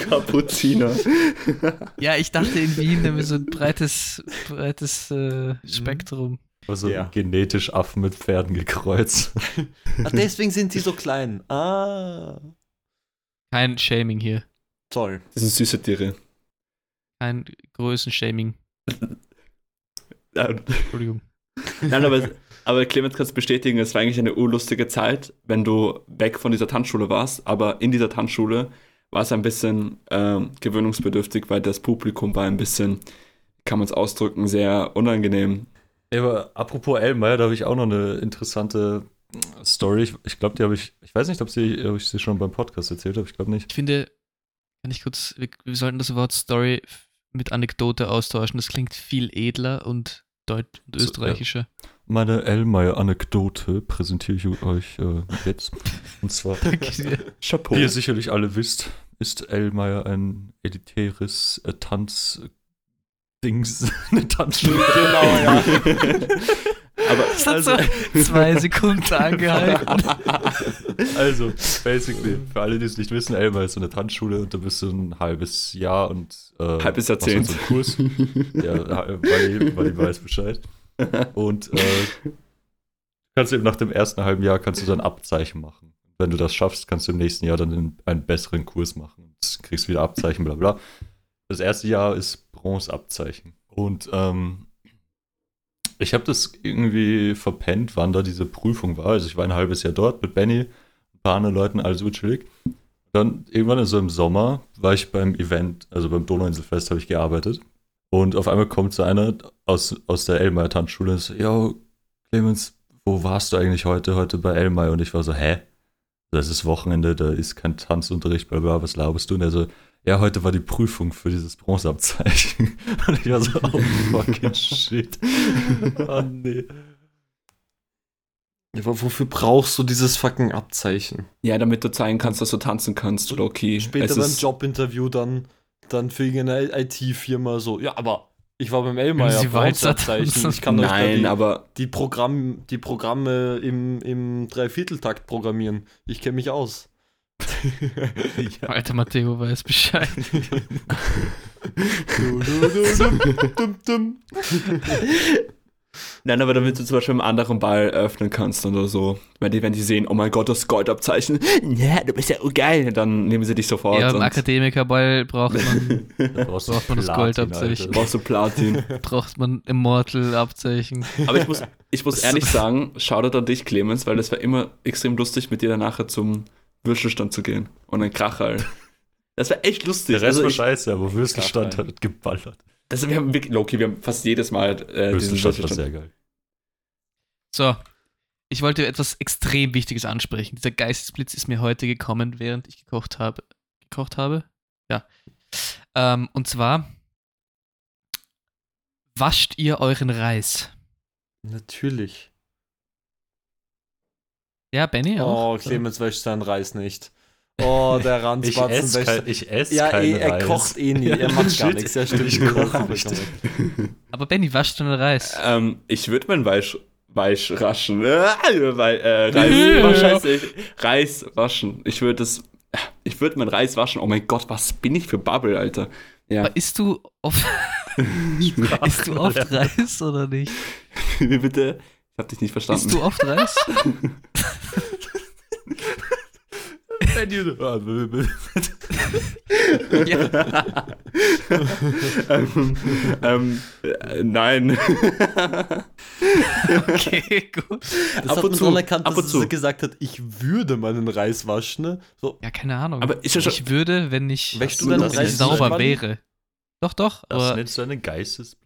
Kapuziner. Ja, ich dachte in Wien haben wir so ein breites, breites äh, Spektrum. Also Ja. genetisch Affen mit Pferden gekreuzt. Ach, deswegen sind sie so klein. Ah. Kein Shaming hier. Toll. Das sind süße Tiere. Kein Größenshaming. Entschuldigung. Nein, aber, aber Clemens kannst bestätigen, es war eigentlich eine urlustige Zeit, wenn du weg von dieser Tanzschule warst. Aber in dieser Tanzschule war es ein bisschen ähm, gewöhnungsbedürftig, weil das Publikum war ein bisschen, kann man es ausdrücken, sehr unangenehm. Ja, aber apropos Elmeier, da habe ich auch noch eine interessante Story. Ich, ich glaube, die habe ich, ich weiß nicht, ob, sie, ob ich sie schon beim Podcast erzählt habe, ich glaube nicht. Ich finde, kann ich kurz, wir, wir sollten das Wort Story mit Anekdote austauschen. Das klingt viel edler und deut und So, österreichischer. Meine Elmeier-Anekdote präsentiere ich euch äh, jetzt. Und zwar. Chapeau. wie ihr sicherlich alle wisst, ist Elmeier ein elitäres äh, Tanz... Dings, eine Tanzschule. Genau, ja. aber Das hat so zwei Sekunden angehalten. Also, basically, für alle, die es nicht wissen, Elmeier ist so eine Tanzschule und da bist du ein halbes Jahr und äh, Halbes Jahrzehnt. halt so einen Kurs. ja, weil, weil ich weiß Bescheid. Und äh, kannst eben nach dem ersten halben Jahr kannst du dann Abzeichen machen. Wenn du das schaffst, kannst du im nächsten Jahr dann einen, einen besseren Kurs machen. Und kriegst wieder Abzeichen, bla bla. Das erste Jahr ist Bronzeabzeichen. Und ähm, ich habe das irgendwie verpennt, wann da diese Prüfung war. Also ich war ein halbes Jahr dort mit Benny, ein paar anderen Leuten, alles gut chillig. Dann irgendwann so im Sommer war ich beim Event, also beim Donauinselfest habe ich gearbeitet. Und auf einmal kommt so einer aus, aus der Elmeier Tanzschule und so, yo, Clemens, wo warst du eigentlich heute? Heute bei Elmeier. Und ich war so, hä? Das ist Wochenende, da ist kein Tanzunterricht, bla bla, was laberst du? Und er so, ja, heute war die Prüfung für dieses Bronzeabzeichen. Und ich war so, oh fucking shit. oh nee. Ja, aber wofür brauchst du dieses fucking Abzeichen? Ja, damit du zeigen kannst, dass du tanzen kannst, Loki. Später Es beim Jobinterview dann, dann für irgendeine IT-Firma so, ja, aber ich war beim Elmeier, Bronzeabzeichen. Ich kann euch Nein, die, aber die, Programm, die Programme im, im Dreivierteltakt programmieren. Ich kenne mich aus. Alter Matteo weiß Bescheid. Nein, aber damit du zum Beispiel einen anderen Ball öffnen kannst oder so. Weil die, wenn die sehen, oh mein Gott, das Goldabzeichen, ja, du bist ja geil, dann nehmen sie dich sofort. Ja, im Akademikerball braucht man, Da brauchst du Braucht man das Platin, Goldabzeichen. Alter. brauchst du Platin. braucht man Immortal-Abzeichen. Aber ich muss, ich muss ehrlich sagen, Shoutout an dich, Clemens, weil es war immer extrem lustig, mit dir dann nachher zum Würstelstand zu gehen. Und ein Kracherl. Das war echt lustig. Der Rest Also war ich, scheiße, aber Würstelstand Krass, hat geballert. das, wir haben wirklich, Loki, wir haben fast jedes Mal äh, diesen Würstelstand war Würstelstand. sehr geil. So, ich wollte etwas extrem Wichtiges ansprechen. Dieser Geistesblitz ist mir heute gekommen, während ich gekocht habe. Gekocht habe? Ja. Ähm, und zwar, wascht ihr euren Reis? Natürlich. Ja, Benny auch? Oh, Clemens wäscht seinen Reis nicht. Oh, der Ich Ranzbatzen esse wäscht. kein, ich ess ja, keinen eh, er Reis. kocht eh nie. Er macht gar nichts. Er stimmt. Ich koche nicht. Aber Benny, wascht deinen Reis. Ähm, ich würde meinen Weich, Weich raschen. Äh, äh, Reis, Ja. oh, scheiße, ich- Reis waschen. Ich würde das, ich würde meinen Reis waschen. Oh mein Gott, was bin ich für Bubble, Alter. Ja, Aber isst du oft, isst du oft Reis oder nicht? wie bitte? Ich hab dich nicht verstanden. Isst du oft Reis? ähm, ähm, äh, nein. Okay, gut. Das Ab hat und man zu, so erkannt, ab dass und zu. er gesagt hat, ich würde meinen Reis waschen. Ne? So, Ja, keine Ahnung. Aber schon- ich würde, wenn ich, wenn ich sauber wäre. Doch, doch. Das Aber nennst du einen Geistesblitz?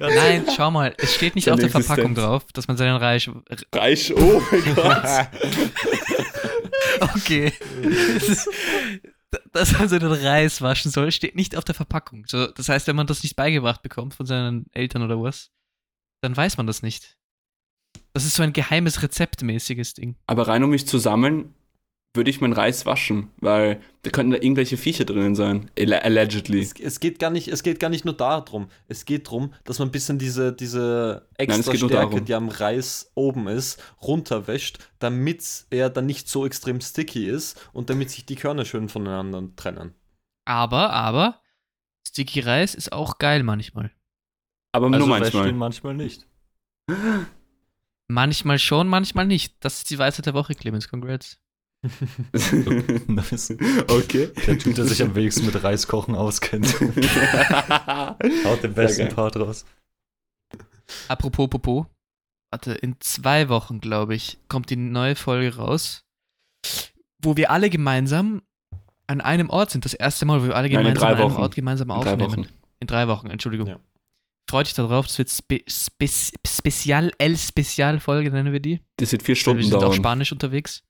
Nein, schau mal, es steht nicht Seine auf der Verpackung Existenz. drauf, dass man seinen Reis. Reich, oh mein Gott. Okay. Dass man seinen Reis waschen soll, steht nicht auf der Verpackung. So, das heißt, wenn man das nicht beigebracht bekommt von seinen Eltern oder was, dann weiß man das nicht. Das ist so ein geheimes Rezeptmäßiges Ding. Aber rein um mich zu sammeln, würde ich meinen Reis waschen, weil da könnten da irgendwelche Viecher drinnen sein. Alle- Allegedly. es, es, geht gar nicht, es geht gar nicht nur darum. Es geht darum, dass man ein bisschen diese, diese Nein, extra nur Stärke, die am Reis oben ist, runterwäscht, damit er dann nicht so extrem sticky ist und damit sich die Körner schön voneinander trennen. Aber, aber, Sticky Reis ist auch geil manchmal. Aber Also nur manchmal. ihn manchmal nicht. Manchmal schon, manchmal nicht. Das ist die Weisheit der Woche, Clemens. Congrats. Nice. okay. Der Typ, der sich am wenigsten mit Reiskochen auskennt. Haut den besten. Part raus. Apropos Popo. Warte, in zwei Wochen, glaube ich, kommt die neue Folge raus, wo wir alle gemeinsam an einem Ort sind. Das erste Mal, wo wir alle Nein, in gemeinsam drei an einem. Ort gemeinsam In drei aufnehmen. Wochen. In drei Wochen, Entschuldigung. Ja. Freut dich darauf, das wird Spe Spe Spezial, El Spezial-Folge, nennen wir die. Das wird vier Stunden wir sind auch dauern. Spanisch unterwegs.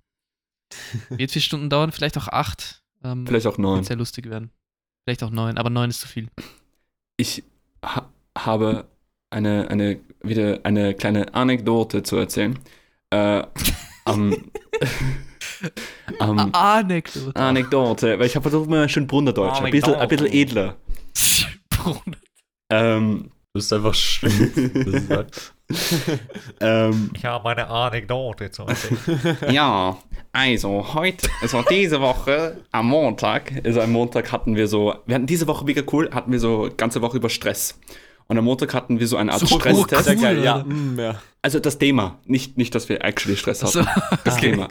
Wird vier Stunden dauern, vielleicht auch acht. Ähm, Vielleicht auch neun. Wird sehr lustig werden. Vielleicht auch neun, aber neun ist zu viel. Ich ha habe eine, eine, wieder eine kleine Anekdote zu erzählen. Äh, am, am, Ah, Anekdote. Anekdote, weil ich habe versucht, mal schön Brunnerdeutsch, ein bisschen, ein bisschen edler. Bruno. Ähm, Du bist einfach schlimm. Ähm, Ich habe eine Anekdote zu erzählen. ja, also heute, also diese Woche am Montag, also am Montag hatten wir so, wir hatten diese Woche mega cool, hatten wir so ganze Woche über Stress. Und am Montag hatten wir so eine Art So Stresstest. Sehr Cool, ja. Mm, ja. Also das Thema, nicht, nicht, dass wir actually Stress hatten. So. Das Okay. Thema.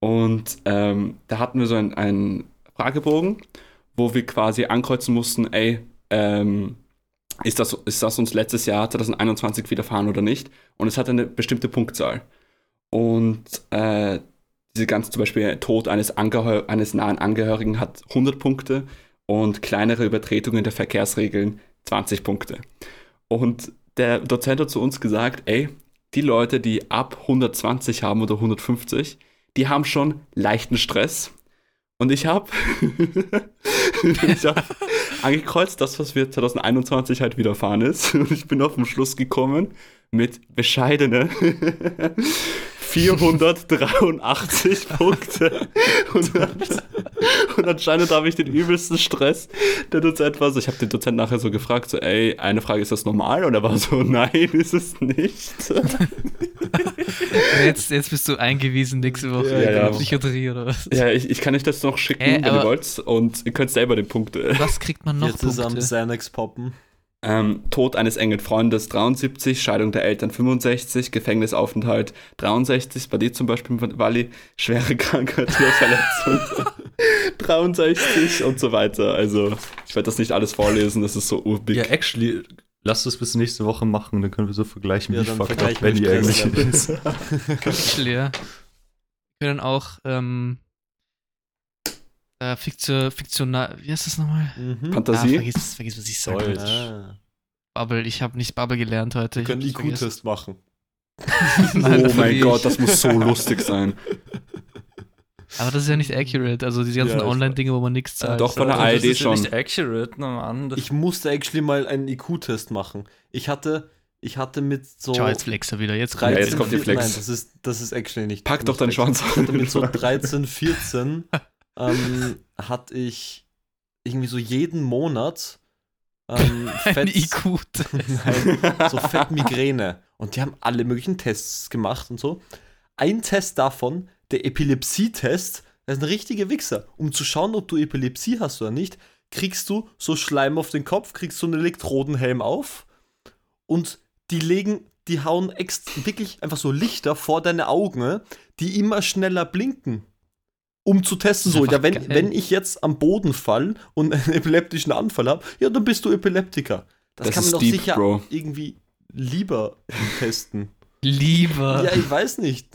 Und ähm, da hatten wir so einen, einen Fragebogen, wo wir quasi ankreuzen mussten, ey, ähm, ist, das, ist das uns letztes Jahr 2021 widerfahren oder nicht? Und es hat eine bestimmte Punktzahl. Und äh, diese ganze, zum Beispiel Tod eines, eines nahen Angehörigen hat 100 Punkte und kleinere Übertretungen der Verkehrsregeln 20 Punkte. Und der Dozent hat zu uns gesagt, ey, die Leute, die ab 120 haben oder 150, die haben schon leichten Stress. Und ich habe hab angekreuzt, das, was mir 2021 halt widerfahren ist. Und ich bin auf den Schluss gekommen mit bescheidene 483 Punkte. Und, und anscheinend habe ich den übelsten Stress. Der Dozent war so, ich habe den Dozent nachher so gefragt, so, ey, eine Frage, ist das normal? Und er war so, nein, ist es nicht. Jetzt, jetzt bist du eingewiesen nächste Woche Ja, in ja. der Psychiatrie oder was? Ja, ich, ich kann euch das noch schicken, Äh, wenn ihr wollt. Und ihr könnt selber den Punkt. Äh, Was kriegt man noch Jetzt Punkte? Xanax poppen. Ähm, Tod eines engen Freundes 73, Scheidung der Eltern 65, Gefängnisaufenthalt 63, bei dir zum Beispiel, Wally, schwere Krankheit oder Verletzung 63 und so weiter. Also, ich werde das nicht alles vorlesen, das ist so urbig. Ja, actually, lasst es bis nächste Woche machen, dann können wir so vergleichen, Ja, wie dann fucked up Benny eigentlich ist. Actually, ja. Wir können auch ähm, äh, Fiktion, Fiktional, wie heißt das nochmal? Mhm. Ah, Fantasie? vergiss, vergiss, was ich sage. Deutsch. Ah. Bubble, ich habe nicht Bubble gelernt heute. Wir Ich können. IQ-Test machen. Nein, oh mein Gott, das muss so lustig sein. Aber das ist ja nicht accurate. Also diese ganzen Ja, Online-Dinge, wo man nichts zahlt. Doch, von der das ARD ist ja schon. nicht accurate, na Mann. Das Ich musste actually mal einen IQ-Test machen. Ich hatte, ich hatte mit so. Schau, jetzt Flexer wieder. Jetzt 13, Ja, jetzt kommt die Flex. Nein, das ist, das ist actually nicht. Pack nicht doch deinen. Schwanz Ich hatte mit so 13, 14 ähm, hatte ich irgendwie so jeden Monat ähm, Fett, IQ. Nein, so Fettmigräne. Und die haben alle möglichen Tests gemacht und so. Ein Test davon, der Epilepsie-Test, das ist ein richtiger Wichser. Um zu schauen, ob du Epilepsie hast oder nicht, kriegst du so Schleim auf den Kopf, kriegst so einen Elektrodenhelm auf und die legen, die hauen wirklich einfach so Lichter vor deine Augen, die immer schneller blinken. Um zu testen, so, ja, wenn, geil. wenn ich jetzt am Boden fall und einen epileptischen Anfall habe, ja, dann bist du Epileptiker. Das, Das kann man doch deep, sicher Bro. irgendwie lieber testen. Lieber. ja, ich weiß nicht.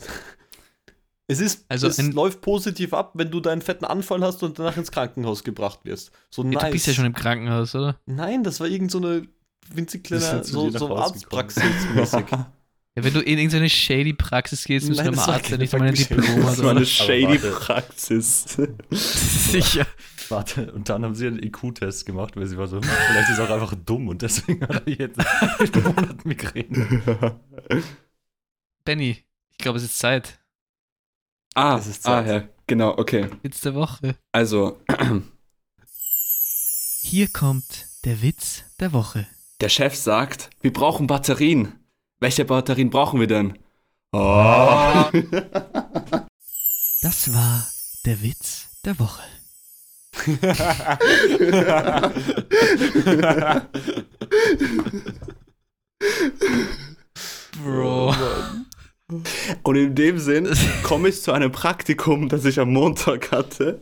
Es ist, Also es läuft positiv ab, wenn du deinen fetten Anfall hast und danach ins Krankenhaus gebracht wirst. So Ja, nice. Du bist ja schon im Krankenhaus, oder? Nein, das war irgend so eine winzig kleine, so, so Arztpraxis-mäßig. Ja, wenn du in irgendeine shady Praxis gehst, musst du einem war Arzt, keine nicht einmal ein Diplom Das war eine oder? shady. Praxis. Sicher. Warte, und dann haben sie einen IQ-Test gemacht, weil sie war so, hm, vielleicht ist er auch einfach dumm und deswegen hat er jetzt einen Monat Migräne. Benny, ich glaube, es ist Zeit. ah, Es ist ah, Zeit. ja, genau, okay. Witz der Woche. Also, Hier kommt der Witz der Woche. der Chef sagt, wir brauchen Batterien. Welche Batterien brauchen wir denn? Oh. Das war der Witz der Woche. Bro. Und in dem Sinn komme ich zu einem Praktikum, das ich am Montag hatte.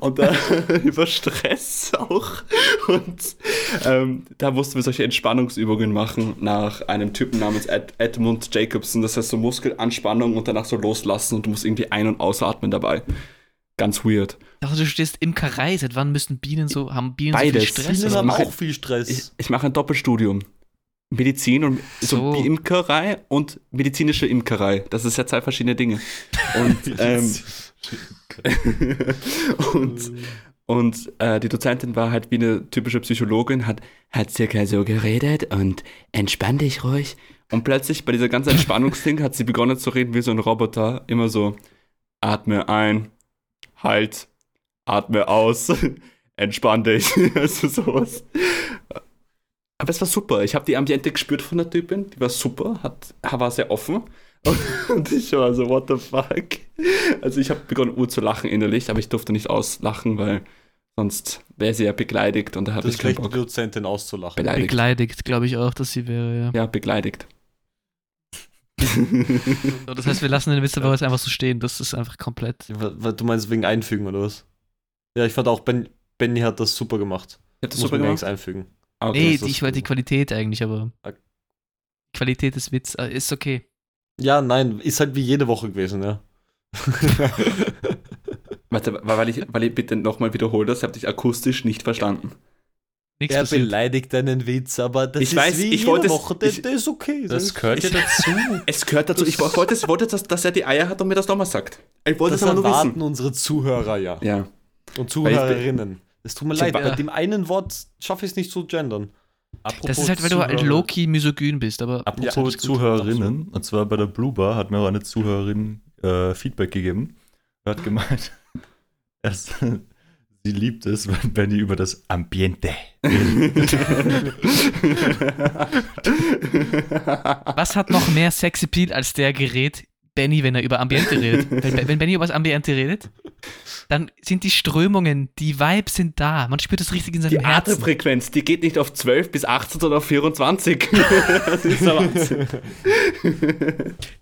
Und da über Stress auch. Und ähm, da mussten wir solche Entspannungsübungen machen nach einem Typen namens Ed Edmund Jacobson. Das heißt so Muskelanspannung und danach so loslassen und du musst irgendwie ein- und ausatmen dabei. Ganz weird. Dachte, du stehst Imkerei. Seit wann müssen Bienen so, haben Bienen Beides. so viel Stress? Bienen oder haben mache- auch viel Stress. Ich, ich mache ein Doppelstudium. Medizin und so, So. Imkerei und medizinische Imkerei. Das ist ja zwei verschiedene Dinge. Und, ähm, und, und äh, die Dozentin war halt wie eine typische Psychologin, hat, hat circa so geredet und entspann dich ruhig. Und plötzlich bei dieser ganzen Entspannungsding hat sie begonnen zu reden wie so ein Roboter. Immer so, atme ein, halt, atme aus, entspann dich. also sowas. Aber es war super. Ich habe die Ambiente gespürt von der Typin. Die war super, hat, war sehr offen. Und ich war so, what the fuck? Also ich habe begonnen, Uhr zu lachen innerlich, aber ich durfte nicht auslachen, weil sonst wäre sie ja beleidigt und da habe das ich keinen Bock. Dozentin auszulachen. Beleidigt. Begleitigt, glaube ich auch, dass sie wäre, ja. Ja, beleidigt. So, das heißt, wir lassen den Witz der Woche jetzt einfach so stehen. Das ist einfach komplett. Du meinst wegen Einfügen oder was? Ja, ich fand auch, ben, Benny hat das super gemacht. Hat das Muss super man gemacht? nichts einfügen. Okay. Nee, das ich wollte die. Qualität eigentlich, aber. Ok. Qualität des Witz äh, ist okay. Ja, nein, ist halt wie jede Woche gewesen, ja. Warte, weil ich, weil ich bitte nochmal wiederhole, das habe ich akustisch nicht verstanden. Nichts Er passiert. beleidigt deinen Witz, aber das Ich ist weiß, wie ich jede Woche. Der, ich- der ist okay. Das gehört ja dazu. Es gehört dazu. Ich wollte, ich wollte dass, dass er die Eier hat und mir das nochmal sagt. Ich wollte das es aber nur wissen. unsere Zuhörer ja. Ja. Und Zuhörerinnen. Es tut mir leid, bei dem einen Wort schaffe ich es nicht zu gendern. Apropos Das ist halt, weil du halt Zuhörer- low-key misogyn bist, aber Apropos Ja. Zuhörerinnen, und zwar bei der Blue Bar hat mir auch eine Zuhörerin äh, Feedback gegeben. Und hat gemeint, erst, sie liebt es, wenn Benny über das Ambiente redet. was hat noch mehr Sexappeal als der Gerät Benny, wenn er über Ambiente redet? wenn, wenn Benny über das Ambiente redet, dann sind die Strömungen, die Vibes sind da. Man spürt das richtig in seinem Die Herzen. Atemfrequenz, die geht nicht auf 12 bis 18, sondern auf 24. das ist der Wahnsinn.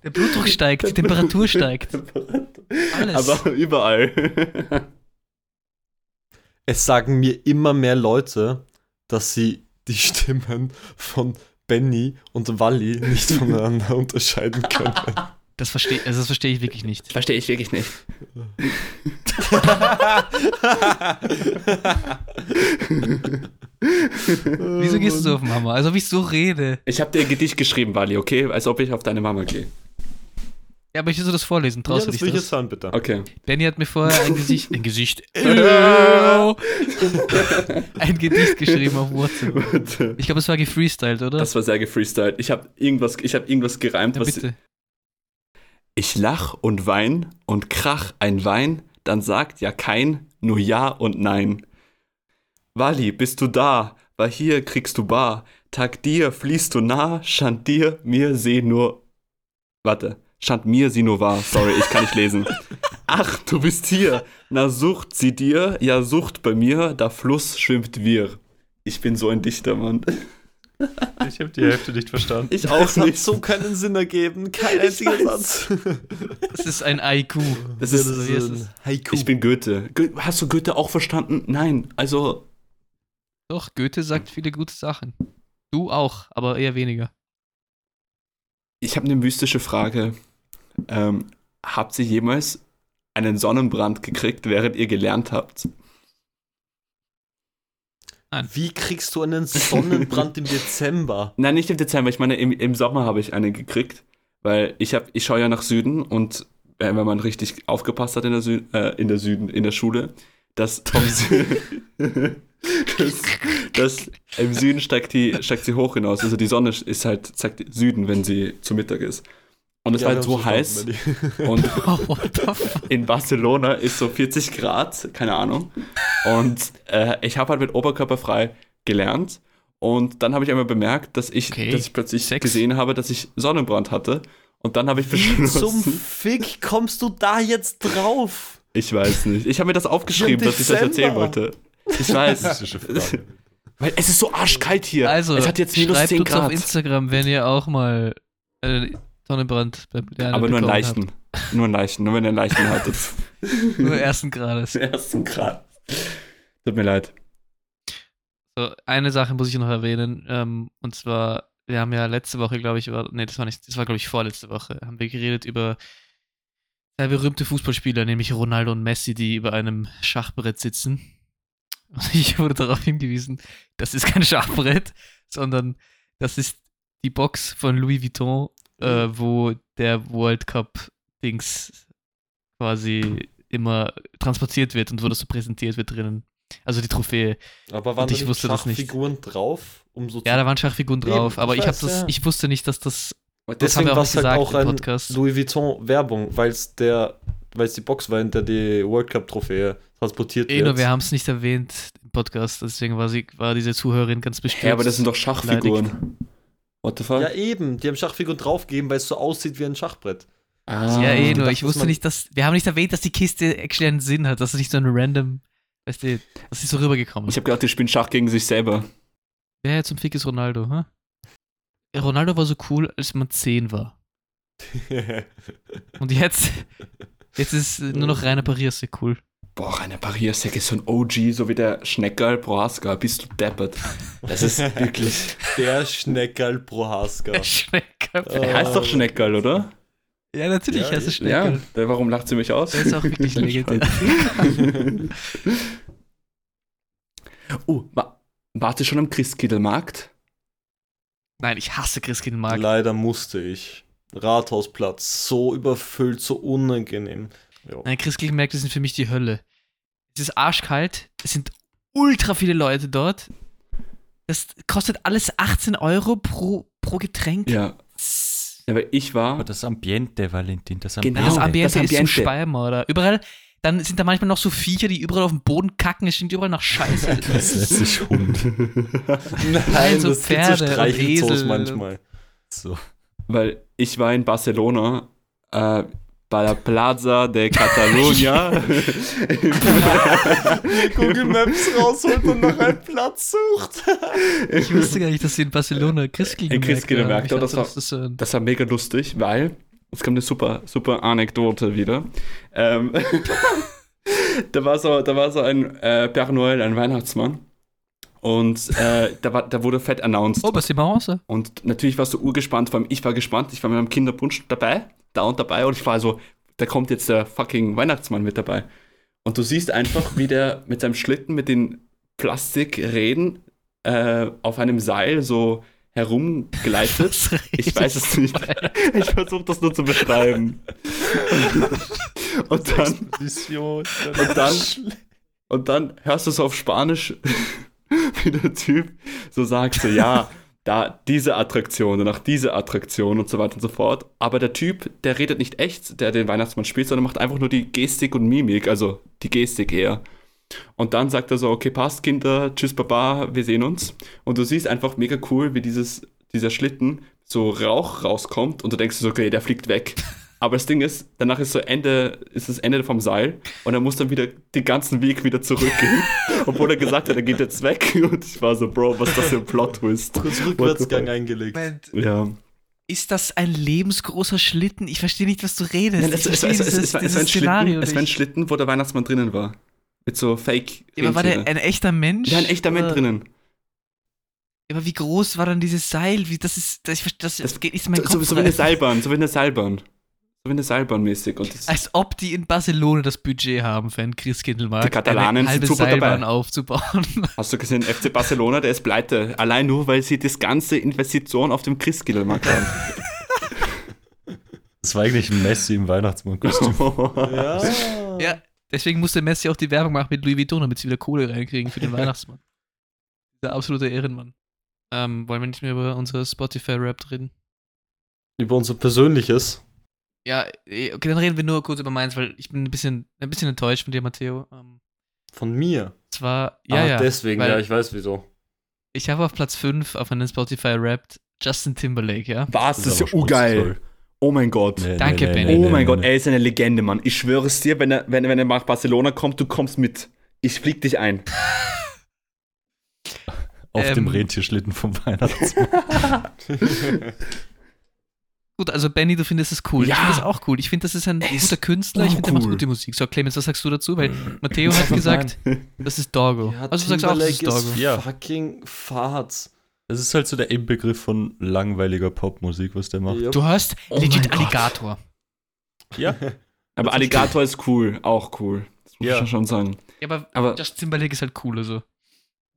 Der Blutdruck steigt, die Temperatur steigt. Alles. Aber überall. Es sagen mir immer mehr Leute, dass sie die Stimmen von Benny und Wally nicht voneinander unterscheiden können. Das verstehe also das versteh ich wirklich nicht. Verstehe ich wirklich nicht. Wieso gehst du so auf Mama? Also, wie ich so rede. Ich habe dir ein Gedicht geschrieben, Wally, okay? Als ob ich auf deine Mama gehe. Ja, aber ich will so das vorlesen. Ja, Traust du das dich will ich das? jetzt hören, bitte. Okay. Benny hat mir vorher ein Gesicht, ein Gesicht, ein Gedicht geschrieben auf WhatsApp. Ich glaube, es war gefreestylt, oder? Das war sehr gefreestylt. Ich habe irgendwas, ich hab irgendwas gereimt, ja, was. Ich lach und wein und krach ein Wein, dann sagt ja kein, nur ja und nein. Wally, bist du da? War hier kriegst du bar. Tag dir fließt du nah, schand dir, mir seh nur. Warte, schand mir sie nur wahr. Sorry, ich kann nicht lesen. Ach, du bist hier. Na, sucht sie dir, ja, sucht bei mir, da Fluss schwimmt wir. Ich bin so ein Dichter, Mann. Ich habe die Hälfte nicht verstanden. Ich auch Das hat nicht. so keinen Sinn ergeben. Kein einziger Satz. Das ist ein IQ. Das ist, wie ist es? Haiku. ich bin Goethe. Go- Hast du Goethe auch verstanden? Nein. Also, Doch, Goethe sagt viele gute Sachen. Du auch, aber eher weniger. Ich habe eine mystische Frage. Ähm, habt ihr jemals einen Sonnenbrand gekriegt, während ihr gelernt habt? Wie kriegst du einen Sonnenbrand im Dezember? Nein, nicht im Dezember. Ich meine, im, im Sommer habe ich einen gekriegt, weil ich habe, ich schaue ja nach Süden und äh, wenn man richtig aufgepasst hat in der, Sü äh, in der Süden, in der Schule, dass vom Sü dass, dass im Süden steigt, die, steigt sie hoch hinaus. Also die Sonne ist halt, zeigt Süden, wenn sie zu Mittag ist. Und es Ja, war halt so heiß verstanden, und Oh, what the fuck? in Barcelona ist so 40 Grad, keine Ahnung. Und äh, ich habe halt mit Oberkörper frei gelernt. Und dann habe ich einmal bemerkt, dass ich, Okay. dass ich plötzlich Sex. gesehen habe, dass ich Sonnenbrand hatte. Und dann habe ich Wie zum beschlossen, Fick kommst du da jetzt drauf? ich weiß nicht. Ich habe mir das aufgeschrieben, dass ich das erzählen wollte. Ich weiß. Weil es ist so arschkalt hier. Also, es hat jetzt minus schreibt 10 uns auf Grad. Instagram, wenn ihr auch mal äh, Sonnenbrand Lernen Aber nur einen leichten. Nur einen leichten. Nur wenn ihr einen leichten hattet. Habt. Nur ersten Grades. Ersten Grad. Tut mir leid. So, eine Sache muss ich noch erwähnen. Ähm, und zwar, wir haben ja letzte Woche, glaube ich, war, nee, das war nicht, das war, glaube ich, vorletzte Woche, haben wir geredet über zwei berühmte Fußballspieler, nämlich Ronaldo und Messi, die über einem Schachbrett sitzen. Und ich wurde darauf hingewiesen, das ist kein Schachbrett, sondern das ist die Box von Louis Vuitton, äh, wo der World Cup-Dings quasi immer transportiert wird und wo das so präsentiert wird drinnen. Also die Trophäe. Aber waren Und da ich nicht wusste. Schachfiguren drauf? Um so Ja, da waren Schachfiguren drauf, Eben, aber ich ich, hab weiß, das, ja. ich wusste nicht, dass das. Das haben Deswegen wir auch war nicht es halt gesagt auch im ein Podcast. Louis Vuitton Werbung, weil es der, weil es die Box war, in der die World Cup Trophäe transportiert Eh wird. nur, wir haben es nicht erwähnt im Podcast, deswegen war, sie, war diese Zuhörerin ganz bestürzt. Ja, aber das sind doch Schachfiguren. What the fuck? ja eben, die haben Schachfiguren draufgegeben, weil es so aussieht wie ein Schachbrett. Ah. Ja, eh nur. dachte, Ich dass wusste nicht, dass. Wir haben nicht erwähnt, dass die Kiste actually einen Sinn hat, dass es nicht so ein random. Weißt du, das ist so rübergekommen. Ich habe gedacht, die spielen Schach gegen sich selber. Wer zum Fick ist Ronaldo, hä? Ronaldo war so cool, als man 10 war. Und jetzt. Jetzt ist nur noch Rainer Parias sehr cool. Boah, Rainer Pariersack ist so ein OG, so wie der Schneckerl Prohaska. Bist du deppert. Das ist wirklich... der Schneckerl Prohaska. Schnecker. Er heißt doch Schneckerl, oder? Ja, natürlich Ja, hast du Ja, Schneckel. äh, warum lacht sie mich aus? Der ist auch wirklich legendär. oh, wa wart ihr schon am Christkindlmarkt? Nein, ich hasse Christkindlmarkt. Leider musste ich. Rathausplatz, so überfüllt, so unangenehm. Ja. Nein, Christkindlmärkte sind für mich die Hölle. Es ist arschkalt, es sind ultra viele Leute dort. Das kostet alles 18 Euro pro, pro Getränk. Ja. Aber ich war. Aber das Ambiente, Valentin, das Genau. Das Ambiente. Ambiente, das ist zum Ambiente. Speiben, oder? Überall, dann sind da manchmal noch so Viecher, die überall auf dem Boden kacken, es stinkt überall nach Scheiße. Das lässt sich Hund. Nein, so das gibt Pferde so und Esel. manchmal. So. Weil ich war in Barcelona äh, bei der Plaza de Catalunya. Google Maps rausholt und nach einem Platz sucht. Ich wusste gar nicht, dass sie in Barcelona Christkindlmärkte In Christkindlmärkte, haben. Ich das war- das ist Das war mega lustig, weil es kommt eine super, super Anekdote wieder. Ähm, da, war so, da war so ein äh, Père Noël, ein Weihnachtsmann. Und äh, da, war, da wurde fett announced. Oh, was die Und natürlich warst du urgespannt, vor allem ich war gespannt, ich war mit meinem Kinderpunsch dabei, da und dabei und ich war so, da kommt jetzt der fucking Weihnachtsmann mit dabei. Und du siehst einfach, wie der mit seinem Schlitten, mit den Plastikräden äh, auf einem Seil so herumgleitet. Ich weiß es nicht. Ich versuche das nur zu beschreiben. Und dann, und dann, und dann hörst du so auf Spanisch, wie der Typ so sagt, so ja, da diese Attraktion, danach diese Attraktion und so weiter und so fort. Aber der Typ, der redet nicht echt, der den Weihnachtsmann spielt, sondern macht einfach nur die Gestik und Mimik, also die Gestik eher. Und dann sagt er so, okay, passt, Kinder, tschüss, Baba, wir sehen uns. Und du siehst einfach mega cool, wie dieses, dieser Schlitten so Rauch rauskommt und du denkst so, okay, der fliegt weg. Aber das Ding ist, danach ist so Ende, ist das Ende vom Seil und er muss dann wieder den ganzen Weg wieder zurückgehen. obwohl er gesagt hat, er geht jetzt weg. Und ich war so, Bro, was ist das für ein Plot-Twist? Kurz Rückwärtsgang eingelegt. Ja. Ist das ein lebensgroßer Schlitten? Ich verstehe nicht, was du redest. Nein, es, es, es, es, dieses, es, war, es, war ein Szenario Schlitten, es war ein. Schlitten, wo der Weihnachtsmann drinnen war. Mit so Fake. Aber war der ein echter Mensch? Ja, ein echter Mensch drinnen. Aber wie groß war dann dieses Seil? Wie, das ist, das, ich verstehe- das, das geht nicht in meinen So, Kopf so, so wie eine. Seilbahn, so wie eine Seilbahn. So wie eine Seilbahn mäßig. Und das, Als ob die in Barcelona das Budget haben für einen Christkindlmarkt. Die Katalanen eine halbe sind super Seilbahn dabei. aufzubauen. hast du gesehen, FC Barcelona, der ist pleite. Allein nur, weil sie das ganze Investition auf dem Christkindlmarkt haben. Das war eigentlich ein Messi im Weihnachtsmannkostüm. Ja. ja, deswegen musste Messi auch die Werbung machen mit Louis Vuitton, damit sie wieder Kohle reinkriegen für den Weihnachtsmann. Der absolute Ehrenmann. Ähm, wollen wir nicht mehr über unser Spotify-Rap reden? Über unser Persönliches. Ja, eh, okay, dann reden wir nur kurz über meins, weil ich bin ein bisschen, ein bisschen enttäuscht von dir, Matteo. Ähm, Von mir. zwar, ja, ah, ja, deswegen, ja, ich weiß wieso. ich habe auf Platz 5 auf meinen Spotify-Rap Justin Timberlake, ja. Was? Das ist ja toll. Oh mein Gott. Nee, Danke, nee, Benny. nee, Oh mein nee, Gott, er ist eine Legende, Mann. Ich schwöre es dir, wenn er, wenn, wenn er nach Barcelona kommt, du kommst mit. Ich flieg dich ein. Auf dem Ähm. Rentierschlitten vom Weihnachtsmann. Gut, also Benny, du findest es cool. Ja. Ich finde das auch cool. Ich finde, das ist ein ist guter Künstler. Ich finde, der macht gute Musik. So, Clemens, was sagst du dazu? Weil Matteo hat gesagt, das ist Doggo. Ja, also du sagst auch, das ist Doggo. Ja. fucking Fahrt. Das ist halt so der Inbegriff von langweiliger Popmusik, was der macht. Ja. Du hörst Oh legit Gott. Alligator. Ja. Aber Alligator ist cool, auch cool. Das muss Ja. ich schon sagen. Ja, aber, Aber Justin Timberlake ist halt cool, also.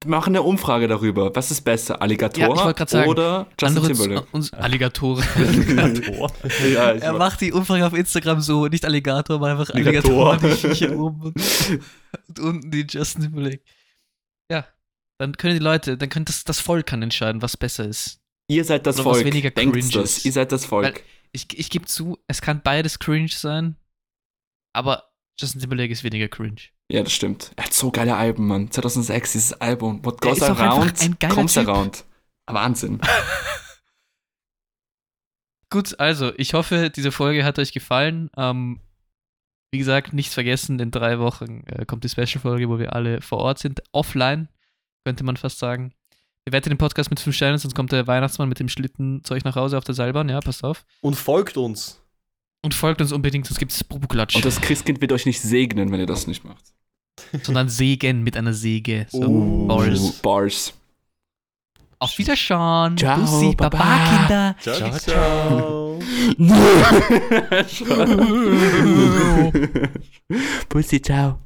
Machen eine Umfrage darüber. Was ist besser, Alligator Ja, sagen, oder Justin Timberlake? uns Alligatoren. ja, er war- macht die Umfrage auf Instagram so, nicht Alligator, aber einfach Alligator. Alligatoren, die Viecher oben und, unten die Justin Timberlake. Ja, dann können die Leute, dann könnte das, das Volk kann entscheiden, was besser ist. Ihr seid das Oder was Volk. weniger Denkt cringe das. ist. Ihr seid das Volk. Weil- Ich, ich gebe zu, es kann beides cringe sein, aber Justin Timberlake ist weniger cringe. Ja, das stimmt. Er hat so geile Alben, Mann. 2006, dieses Album. What goes around, comes Typ. around. Wahnsinn. Gut, also ich hoffe, diese Folge hat euch gefallen. Ähm, wie gesagt, nichts vergessen, in drei Wochen äh, kommt die Special-Folge, wo wir alle vor Ort sind. Offline, könnte man fast sagen. Bewertet den Podcast mit 5 Sternen, sonst kommt der Weihnachtsmann mit dem Schlitten zu euch nach Hause auf der Seilbahn. Ja, passt auf. Und folgt uns. Und folgt uns unbedingt, sonst gibt es Bubuklatsch. Und das Christkind wird euch nicht segnen, wenn ihr das nicht macht. Sondern Segen mit einer Säge. So, Oh. Bars. Bars. Auf Wiederschauen. Ciao, Bussi, Baba. Baba, Kinder. Ciao, Ciao, ciao. Pussy, ciao.